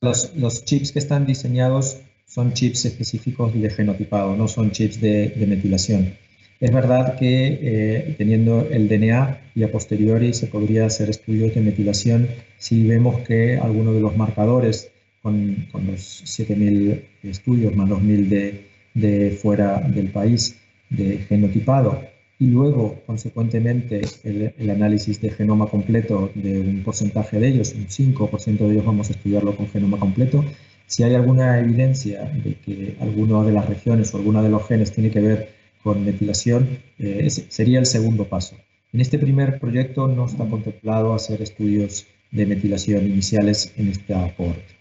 Los, chips que están diseñados son chips específicos de genotipado, no son chips de, metilación. Es verdad que eh, teniendo el DNA y a posteriori se podría hacer estudios de metilación si vemos que alguno de los marcadores con, los 7.000 estudios más 2.000 de, de fuera del país de genotipado y luego, consecuentemente, el, análisis de genoma completo de un porcentaje de ellos, un 5% de ellos vamos a estudiarlo con genoma completo. Si hay alguna evidencia de que alguna de las regiones o alguno de los genes tiene que ver con metilación, eh, sería el segundo paso. En este primer proyecto no está contemplado hacer estudios de metilación iniciales en esta cohorte.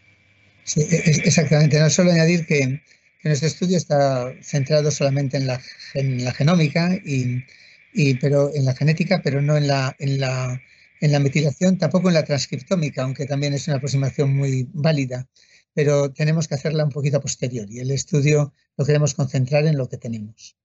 Sí, exactamente. No solo añadir que nuestro estudio está centrado solamente en la, en la genómica, y, y, pero en la genética, pero no en la, en, la, en la metilación, tampoco en la transcriptómica, aunque también es una aproximación muy válida, pero tenemos que hacerla un poquito a posteriori. El estudio lo queremos concentrar en lo que tenemos.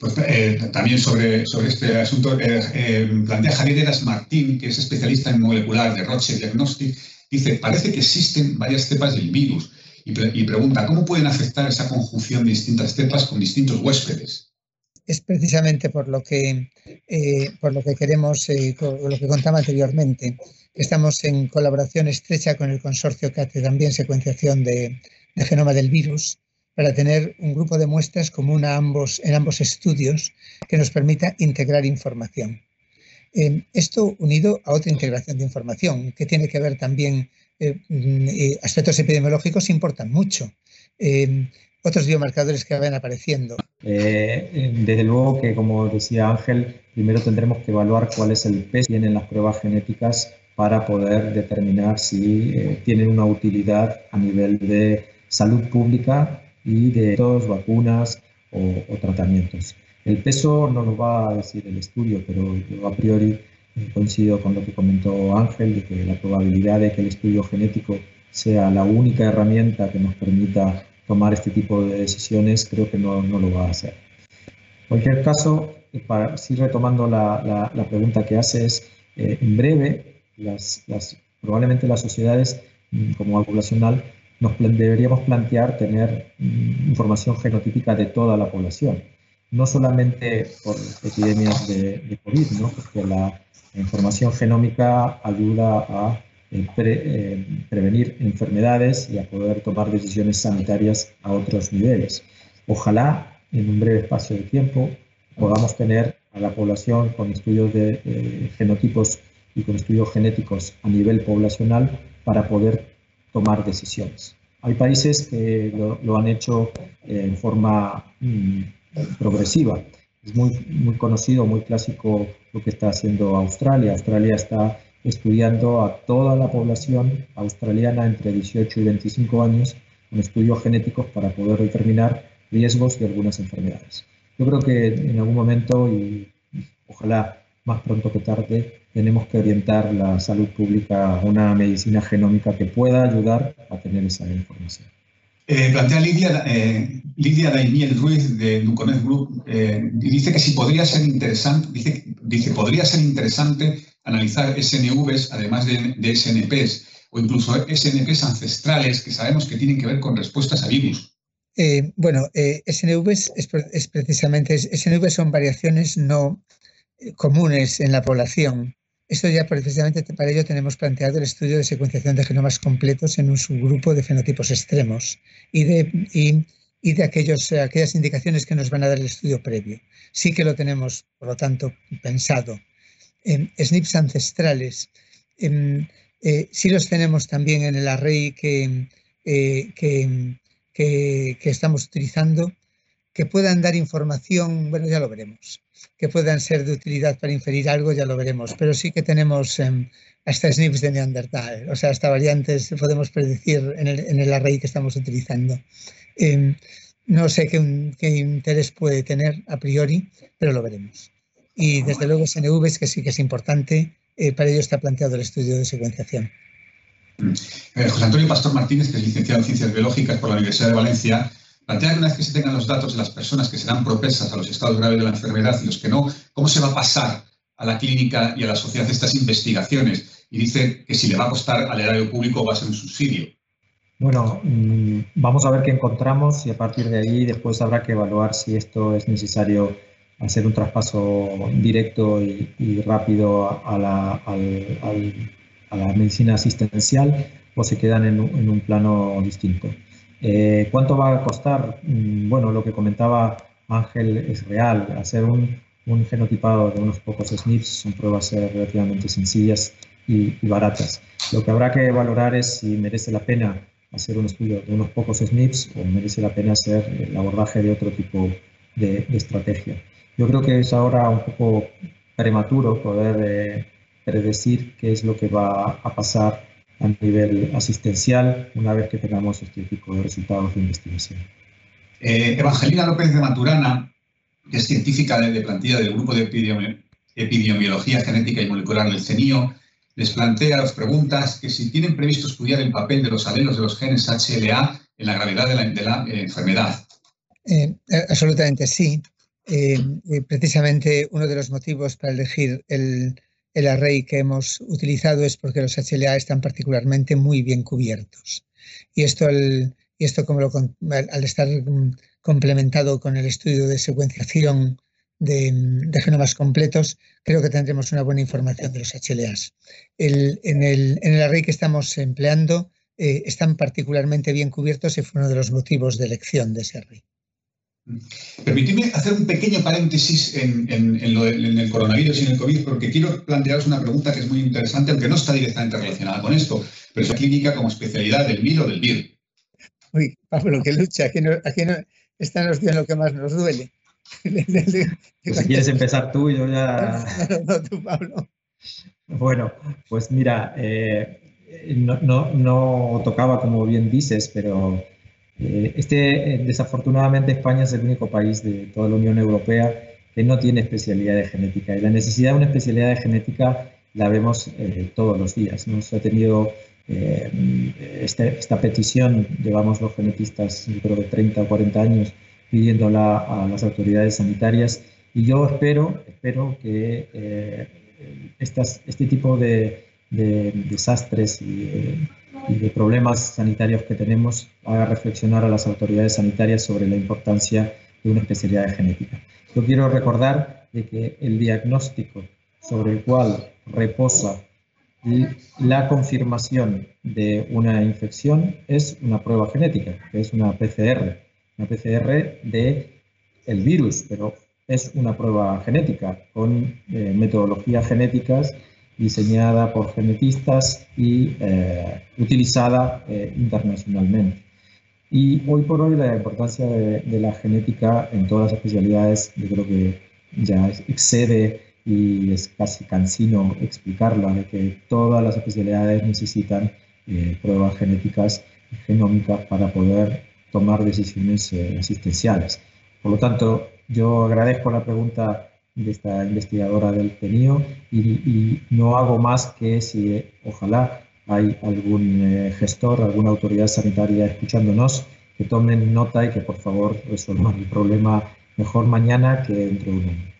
Pues, eh, también sobre, sobre este asunto, eh, eh, plantea Javier Eras Martín, que es especialista en molecular de Roche Diagnostic, dice, parece que existen varias cepas del virus y, pregunta, ¿cómo pueden afectar esa conjunción de distintas cepas con distintos huéspedes? es precisamente por lo que, por lo que queremos, eh, lo que contaba anteriormente. Estamos en colaboración estrecha con el consorcio que hace también secuenciación de, genoma del virus para tener un grupo de muestras común a ambos, en ambos estudios que nos permita integrar información. Eh, esto unido a otra integración de información que tiene que ver también, eh, mm, eh, aspectos epidemiológicos importan mucho. otros biomarcadores que van apareciendo. desde luego que, como decía Ángel, primero tendremos que evaluar cuál es el peso que tienen las pruebas genéticas para poder determinar si tienen una utilidad a nivel de salud pública y de todas vacunas o tratamientos. El peso no lo va a decir el estudio, pero yo a priori eh, coincido con lo que comentó Ángel, de que la probabilidad de que el estudio genético sea la única herramienta que nos permita tomar este tipo de decisiones, creo que no, no lo va a hacer. En cualquier caso, eh, para, sí retomando la, la, pregunta que haces, eh, en breve, las, las, probablemente las sociedades mm, como poblacional nos deberíamos plantear tener mm, información genotípica de toda la población no solamente por epidemias de, COVID, ¿no? porque la información genómica ayuda a eh, eh, prevenir enfermedades y a poder tomar decisiones sanitarias a otros niveles. Ojalá en un breve espacio de tiempo podamos tener a la población con estudios de genotipos y con estudios genéticos a nivel poblacional para poder tomar decisiones. Hay países que lo, han hecho en forma mm, progresiva. Es muy, muy conocido, muy clásico lo que está haciendo Australia. Australia está estudiando a toda la población australiana entre 18 y 25 años con estudios genéticos para poder determinar riesgos de algunas enfermedades. Yo creo que en algún momento, y ojalá más pronto que tarde, tenemos que orientar la salud pública a una medicina genómica que pueda ayudar a tener esa información. Eh, plantea Lidia, eh, Lidia Daimiel Ruiz de Duconet Group eh, y dice que si podría ser interesante, dice, dice, podría ser interesante analizar SNVs además de, SNPs o incluso SNPs ancestrales que sabemos que tienen que ver con respuestas a virus. bueno, SNVs es, es precisamente, SNVs son variaciones no comunes en la población esto ya precisamente para ello tenemos planteado el estudio de secuenciación de genomas completos en un subgrupo de fenotipos extremos y de, de aquellos, aquellas indicaciones que nos van a dar el estudio previo. Sí que lo tenemos, por lo tanto, pensado. En SNPs ancestrales, eh, sí los tenemos también en el array que, eh, que, que estamos utilizando, que puedan dar información, bueno, ya lo veremos que puedan ser de utilidad para inferir algo, ya lo veremos, pero sí que tenemos em, hasta SNPs de Neandertal, o sea, hasta variantes podemos predecir en el, en el array que estamos utilizando. Em, no sé qué, interés puede tener a priori, pero lo veremos. Y desde luego SNVs, que sí que es importante, eh, para ello está planteado el estudio de secuenciación. Eh, José Antonio Pastor Martínez, que es licenciado en Ciencias Biológicas por la Universidad de Valencia, plantea que una vez que se tengan los datos de las personas que serán propensas a los estados graves de la enfermedad y los que no, ¿cómo se va a pasar a la clínica y a la sociedad estas investigaciones? Y dice que si le va a costar al erario público va a ser un subsidio. Bueno, mm, vamos a ver qué encontramos y a partir de ahí después habrá que evaluar si esto es necesario hacer un traspaso directo y, rápido a la, medicina asistencial o se quedan en un plano distinto. Eh, ¿Cuánto va a costar? Mm, bueno, lo que comentaba Ángel es real. Hacer un, genotipado de unos pocos SNPs son pruebas relativamente sencillas y, baratas. Lo que habrá que valorar es si merece la pena hacer un estudio de unos pocos SNPs o merece la pena hacer el abordaje de otro tipo de, estrategia. Yo creo que es ahora un poco prematuro poder eh, predecir qué es lo que va a pasar a nivel asistencial una vez que tengamos este tipo de resultados de investigación. Eh, Evangelina López de Maturana, que es científica de, plantilla del Grupo de Epidemiología Genética y Molecular del CENIO, les plantea las preguntas que si tienen previsto estudiar el papel de los alelos de los genes HLA en la gravedad de la, eh, enfermedad. Eh, absolutamente sí. precisamente uno de los motivos para elegir el, el array que hemos utilizado es porque los HLA están particularmente muy bien cubiertos. Y esto, esto como al estar complementado con el estudio de secuenciación de, genomas completos, creo que tendremos una buena información de los HLAs. en, el, en array que estamos empleando eh, están particularmente bien cubiertos y fue uno de los motivos de elección de ese array. Permitidme hacer un pequeño paréntesis en, el coronavirus y en el COVID, porque quiero plantearos una pregunta que es muy interesante, aunque no está directamente relacionada con esto, pero es la clínica como especialidad del MIR o del VIR. Uy, Pablo, que lucha, aquí, no, aquí no, esta nos dio lo que más nos duele. Pues si quieres empezar tú, yo ya... No, no, tú, Pablo. Bueno, pues mira, eh, no, no, tocaba como bien dices, pero este, eh, desafortunadamente España es el único país de toda la Unión Europea que no tiene especialidad de genética y la necesidad de una especialidad de genética la vemos todos los días. Nos ha tenido este, esta petición, llevamos los genetistas, creo que 30 o 40 años, pidiéndola a las autoridades sanitarias y yo espero, espero que eh, este tipo de, desastres y, de problemas sanitarios que tenemos haga reflexionar a las autoridades sanitarias sobre la importancia de una especialidad de genética. Yo quiero recordar de que el diagnóstico sobre el cual reposa la confirmación de una infección es una prueba genética, que es una PCR una PCR de virus, pero es una prueba genética con eh, metodologías genéticas diseñada por genetistas y eh, utilizada eh, internacionalmente. Y hoy por hoy la importancia de, la genética en todas las especialidades, yo creo que ya excede y es casi cansino explicarla, de que todas las especialidades necesitan pruebas genéticas y genómicas para poder tomar decisiones eh, asistenciales. Por lo tanto, yo agradezco la pregunta de esta investigadora del TENIO y, no hago más que si ojalá hay algún eh, gestor, alguna autoridad sanitaria escuchándonos, que tomen nota y que por favor resuelvan el problema mejor mañana que dentro de un año.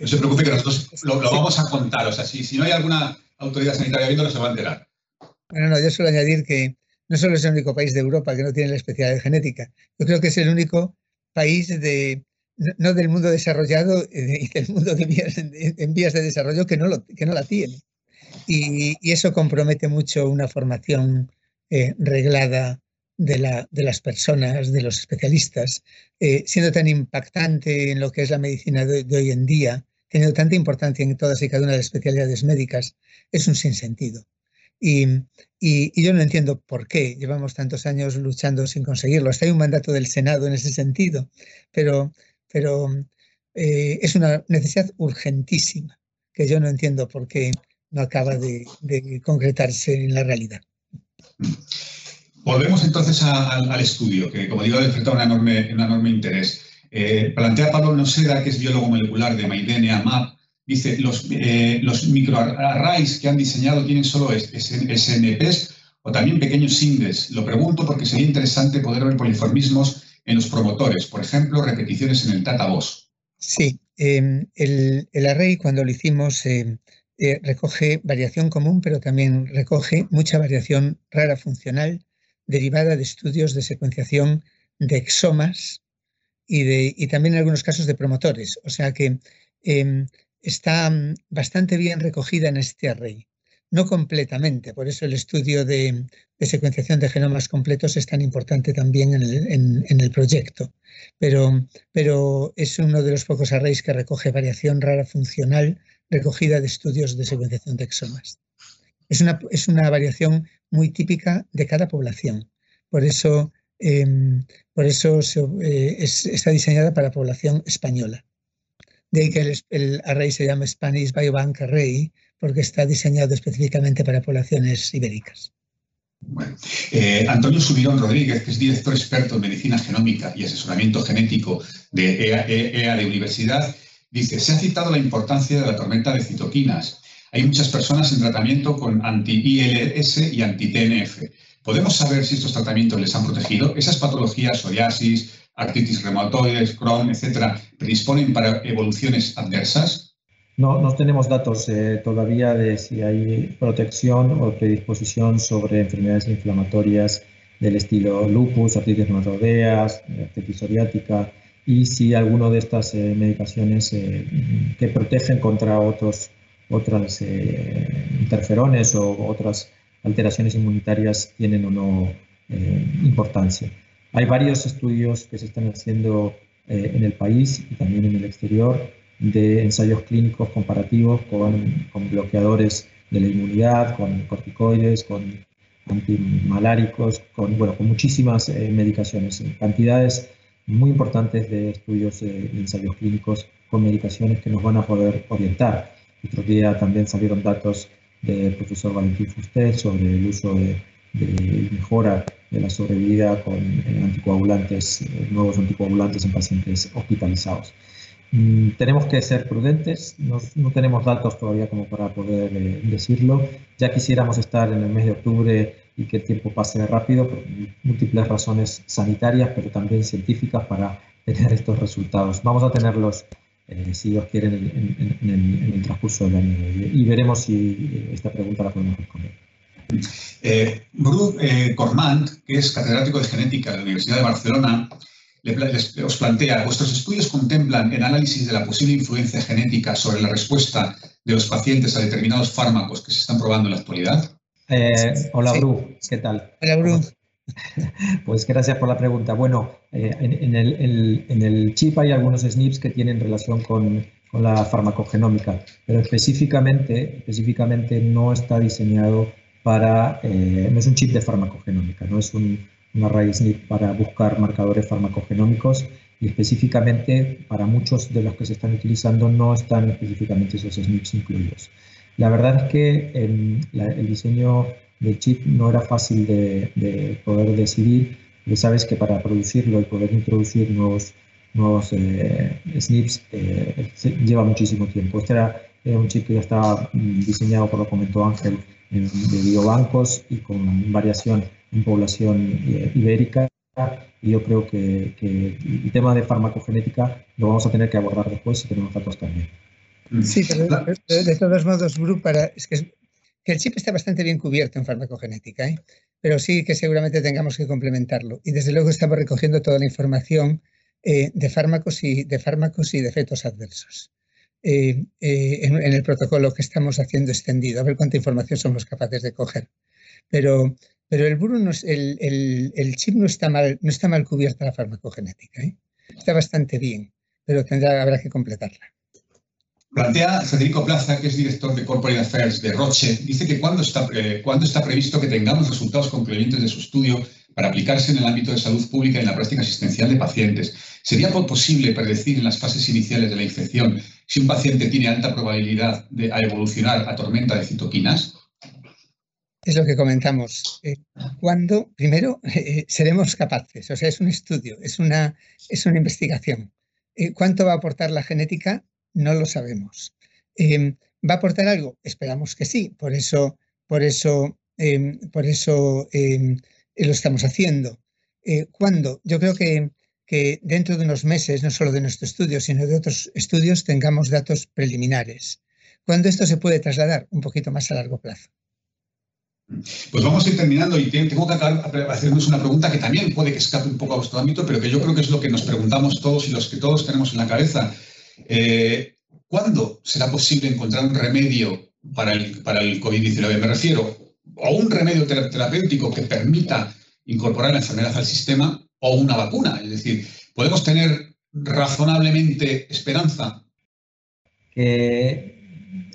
No se preocupe que nosotros lo, vamos a contar. O sea, si, si, no hay alguna autoridad sanitaria viéndolo, se va a enterar. Bueno, no, yo suelo añadir que no solo es el único país de Europa que no tiene la especialidad de genética, yo creo que es el único país de, no del mundo desarrollado eh, y del mundo de vías, en vías de desarrollo que no, lo, que no la tiene. Y, eso compromete mucho una formación eh, reglada de, la, de, las personas, de los especialistas, eh, siendo tan impactante en lo que es la medicina de, hoy en día, teniendo tanta importancia en todas y cada una de las especialidades médicas, es un sinsentido. Y, y, yo no entiendo por qué llevamos tantos años luchando sin conseguirlo. Hasta hay un mandato del Senado en ese sentido, pero, pero eh, es una necesidad urgentísima que yo no entiendo por qué no acaba de, concretarse en la realidad. Volvemos entonces al estudio, que como digo, despertado un enorme, un enorme interés. Eh, plantea Pablo Noseda, que es biólogo molecular de Maidenia MAP, Dice, los, eh, los microarrays que han diseñado tienen solo SNPs o también pequeños singles. Lo pregunto porque sería interesante poder ver poliformismos en los promotores, por ejemplo, repeticiones en el Tata Sí, em, el, array cuando lo hicimos em, eh, recoge variación común, pero también recoge mucha variación rara funcional derivada de estudios de secuenciación de exomas y, de, y también en algunos casos de promotores. O sea que em, está mm, bastante bien recogida en este array. No completamente, por eso el estudio de, secuenciación de genomas completos es tan importante también en el, proyecto. Pero, pero, es uno de los pocos arrays que recoge variación rara funcional recogida de estudios de secuenciación de exomas. Es una, es una variación muy típica de cada población. Por eso, em, por eso eh, está diseñada para población española de ahí que el, array se llama Spanish Biobank Array, porque está diseñado específicamente para poblaciones ibéricas. Bueno, eh, Antonio Subirón Rodríguez, que es director experto en medicina genómica y asesoramiento genético de EA, e de Universidad, dice, se ha citado la importancia de la tormenta de citoquinas. Hay muchas personas en tratamiento con anti-ILS y anti-TNF. ¿Podemos saber si estos tratamientos les han protegido? ¿Esas patologías, psoriasis, artritis reumatoides, Crohn, etcétera, predisponen para evoluciones adversas? No, tenemos datos eh, todavía de si hay protección o predisposición sobre enfermedades inflamatorias del estilo lupus, artritis reumatoideas, artritis psoriática y si alguno de estas medicaciones que protegen contra otros otras interferones o otras alteraciones inmunitarias tienen o no importancia. Hay varios estudios que se están haciendo en el país y también en el exterior de ensayos clínicos comparativos con, con bloqueadores de la inmunidad, con corticoides, con antimaláricos, con, bueno, con muchísimas eh, medicaciones, cantidades muy importantes de estudios de ensayos clínicos con medicaciones que nos van a poder orientar. Otro día también salieron datos del profesor Valentín Fustet sobre el uso de, de mejora de la sobrevida con eh, anticoagulantes, eh, nuevos anticoagulantes en pacientes hospitalizados. Mm, tenemos que ser prudentes, no, tenemos datos todavía como para poder eh, decirlo. Ya quisiéramos estar en el mes de octubre y que el tiempo pase rápido por múltiples razones sanitarias, pero también científicas para tener estos resultados. Vamos a tenerlos, eh, si Dios quiere, en, el, transcurso del año y, veremos si eh, esta pregunta la podemos responder. Eh, Bruce Cormand, que es catedrático de genética de la Universidad de Barcelona, os plantea, ¿vuestros estudios contemplan el análisis de la posible influencia genética sobre la respuesta de los pacientes a determinados fármacos que se están probando en la actualidad? Eh, hola, Bru, ¿qué tal? Hola, Bru. Pues gracias por la pregunta. Bueno, eh, en, el, chip hay algunos SNPs que tienen relación con, la farmacogenómica, pero específicamente, específicamente no está diseñado para, eh, no es un chip de farmacogenómica, no es un, una raíz SNP para buscar marcadores farmacogenómicos y específicamente para muchos de los que se están utilizando no están específicamente esos SNPs incluidos. La verdad es que el diseño del chip no era fácil de, poder decidir, ya sabes que para producirlo y poder introducir nuevos, nuevos eh, SNPs eh, lleva muchísimo tiempo. Este era, un chip que ya estaba mm, diseñado, por lo comentó Ángel, de biobancos y con variación en población eh, ibérica. Y yo creo que, el tema de farmacogenética lo vamos a tener que abordar después si tenemos datos también. Sí, pero de, todos modos, Bru, para, es que, el chip está bastante bien cubierto en farmacogenética, ¿eh? pero sí que seguramente tengamos que complementarlo. Y desde luego estamos recogiendo toda la información eh, de, fármacos y, de fármacos y de efectos adversos. en, en, el protocolo que estamos haciendo extendido, a ver cuánta información somos capaces de coger. Pero pero el, el, el, chip no está mal, no está mal cubierta la farmacogenética. ¿eh? Está bastante bien, pero tendrá, habrá que completarla. Plantea Federico Plaza, que es director de Corporate Affairs de Roche, dice que cuando está, eh, está previsto que tengamos resultados concluyentes de su estudio para aplicarse en el ámbito de salud pública y en la práctica asistencial de pacientes. ¿Sería posible predecir en las fases iniciales de la infección si un paciente tiene alta probabilidad de evolucionar a tormenta de citoquinas? Es lo que comentamos. Eh, cuando, primero, eh, seremos capaces, o sea, es un estudio, es una, es una investigación. Eh, ¿Cuánto va a aportar la genética? No lo sabemos. Em, ¿Va a aportar algo? Esperamos que sí, por eso, por eso, em, por eso em, lo estamos haciendo. ¿Cuándo? Yo creo que, que dentro de unos meses, no solo de nuestro estudio, sino de otros estudios, tengamos datos preliminares. ¿Cuándo esto se puede trasladar? Un poquito más a largo plazo. Pues vamos a ir terminando y tengo que hacernos una pregunta que también puede que escape un poco a vuestro ámbito, pero que yo creo que es lo que nos preguntamos todos y los que todos tenemos en la cabeza. Eh, ¿Cuándo será posible encontrar un remedio para el, para el COVID-19? Me refiero a un remedio terapéutico que permita incorporar la enfermedad al sistema o una vacuna. Es decir, ¿podemos tener razonablemente esperanza?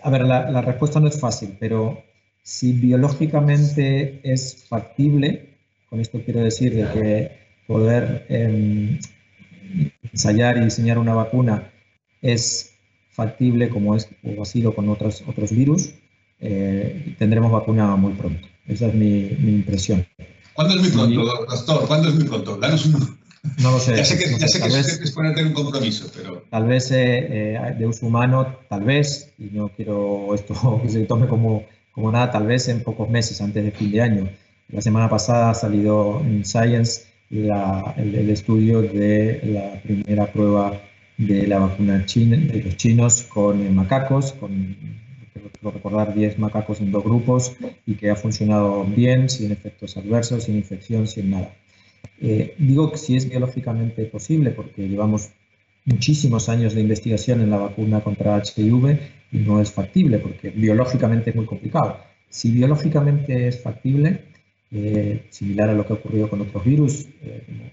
a ver, la respuesta no es fácil, pero si biológicamente es factible, con esto quiero decir de que poder em, ensayar y diseñar una vacuna es factible como es o ha sido con otros, otros virus, eh, tendremos vacuna muy pronto. Esa es mi, impresión. ¿Cuándo es muy pronto, doctor? ¿Cuándo es muy pronto? Danos un... No lo sé. Ya sé que, ya sé que es ponerte un compromiso, pero... Tal vez eh, eh, de uso humano, tal vez, y no quiero esto que se tome como como nada, tal vez en pocos meses antes de fin de año. La semana pasada ha salido en Science el, estudio de la primera prueba de la vacuna china, de los chinos con macacos, con recordar 10 macacos en dos grupos y que ha funcionado bien, sin efectos adversos, sin infección, sin nada. Eh, digo que si es biológicamente posible, porque llevamos muchísimos años de investigación en la vacuna contra HIV no es factible porque biológicamente es muy complicado. Si biológicamente es factible, eh, similar a lo que ha ocurrido con otros virus, eh, como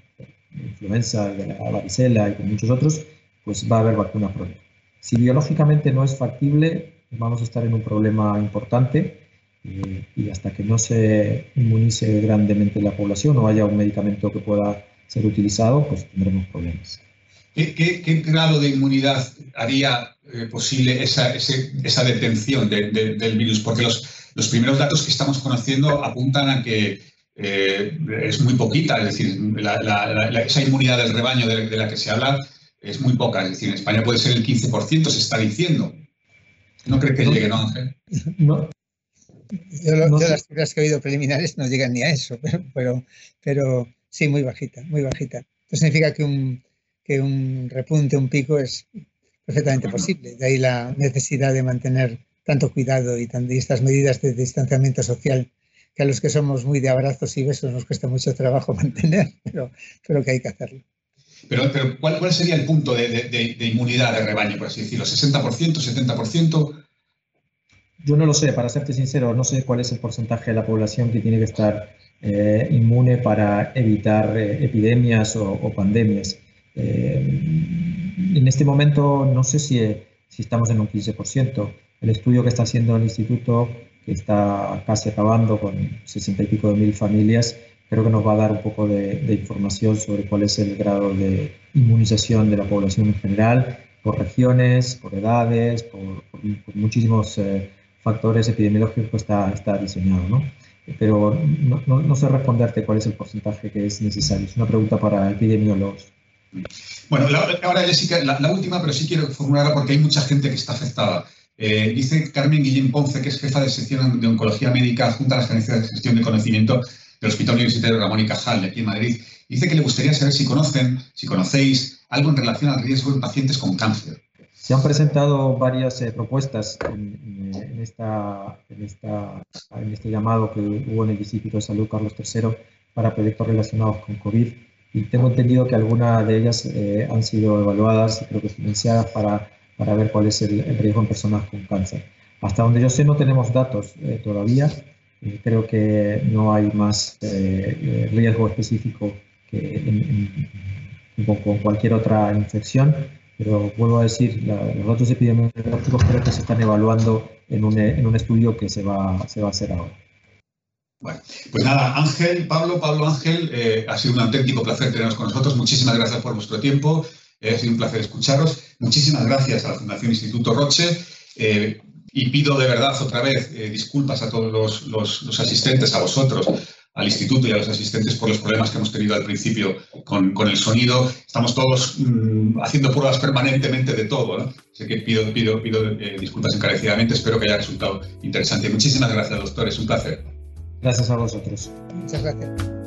la influenza, de la varicela y con muchos otros, pues va a haber vacuna pronto. Si biológicamente no es factible, vamos a estar en un problema importante eh, y hasta que no se inmunice grandemente la población o haya un medicamento que pueda ser utilizado, pues tendremos problemas. ¿Qué, grado de inmunidad haría posible esa, esa detención del virus? Porque los, los primeros datos que estamos conociendo apuntan a que eh, es muy poquita, es decir, esa inmunidad del rebaño de, la que se habla es muy poca, es decir, en España puede ser el 15%, se está diciendo. ¿No cree que llegue, no, Ángel? No. Yo, las cifras que he oído preliminares no llegan ni a eso, pero, pero, sí, muy bajita, muy bajita. Eso significa que un, que un repunte, un pico es perfectamente posible. De ahí la necesidad de mantener tanto cuidado y, estas medidas de distanciamiento social que a los que somos muy de abrazos y besos nos cuesta mucho trabajo mantener, pero, pero que hay que hacerlo. Pero, pero ¿cuál, sería el punto de, inmunidad de rebaño, por así decirlo? ¿60%, 70%? Yo no lo sé, para serte sincero, no sé cuál es el porcentaje de la población que tiene que estar eh, inmune para evitar eh, epidemias o, pandemias. Eh, en este momento no sé si, si estamos en un 15% el estudio que está haciendo el instituto, que está casi acabando con sesenta y pico de mil familias, creo que nos va a dar un poco de, información sobre cuál es el grado de inmunización de la población en general, por regiones, por edades, por, muchísimos eh, factores epidemiológicos está, está diseñado, ¿no? Pero no, no, sé responderte cuál es el porcentaje que es necesario. Es una pregunta para epidemiólogos. Bueno, ahora Jessica, la, la última, pero sí quiero formularla porque hay mucha gente que está afectada. Eh, dice Carmen Guillén Ponce, que es jefa de sección de Oncología Médica junto a la Agencia de Gestión de Conocimiento del Hospital Universitario Ramón y Cajal, de aquí en Madrid. Dice que le gustaría saber si conocen, si conocéis algo en relación al riesgo en pacientes con cáncer. Se han presentado varias eh, propuestas en, esta, en, este llamado que hubo en el Instituto de Salud Carlos III para proyectos relacionados con COVID y tengo entendido que algunas de ellas eh, han sido evaluadas creo que financiadas para para ver cuál es el, riesgo en personas con cáncer. Hasta donde yo sé no tenemos datos eh, todavía. Eh, creo que no hay más eh, riesgo específico que con cualquier otra infección, pero vuelvo a decir, los datos epidemiológicos creo que se están evaluando en un, un estudio que se va, se va a hacer ahora. Bueno, pues nada, Ángel, Pablo, Pablo Ángel, ha sido un auténtico placer teneros con nosotros. Muchísimas gracias por vuestro tiempo. ha sido un placer escucharos. Muchísimas gracias a la Fundación Instituto Roche eh, y pido de verdad otra vez eh, disculpas a todos los, asistentes, a vosotros, al instituto y a los asistentes por los problemas que hemos tenido al principio con, el sonido. Estamos todos mm, haciendo pruebas permanentemente de todo. ¿no? Así que pido, pido, pido eh, disculpas encarecidamente. Espero que haya resultado interesante. Muchísimas gracias, doctor. Es un placer. Gracias a vosotros. Muchas gracias.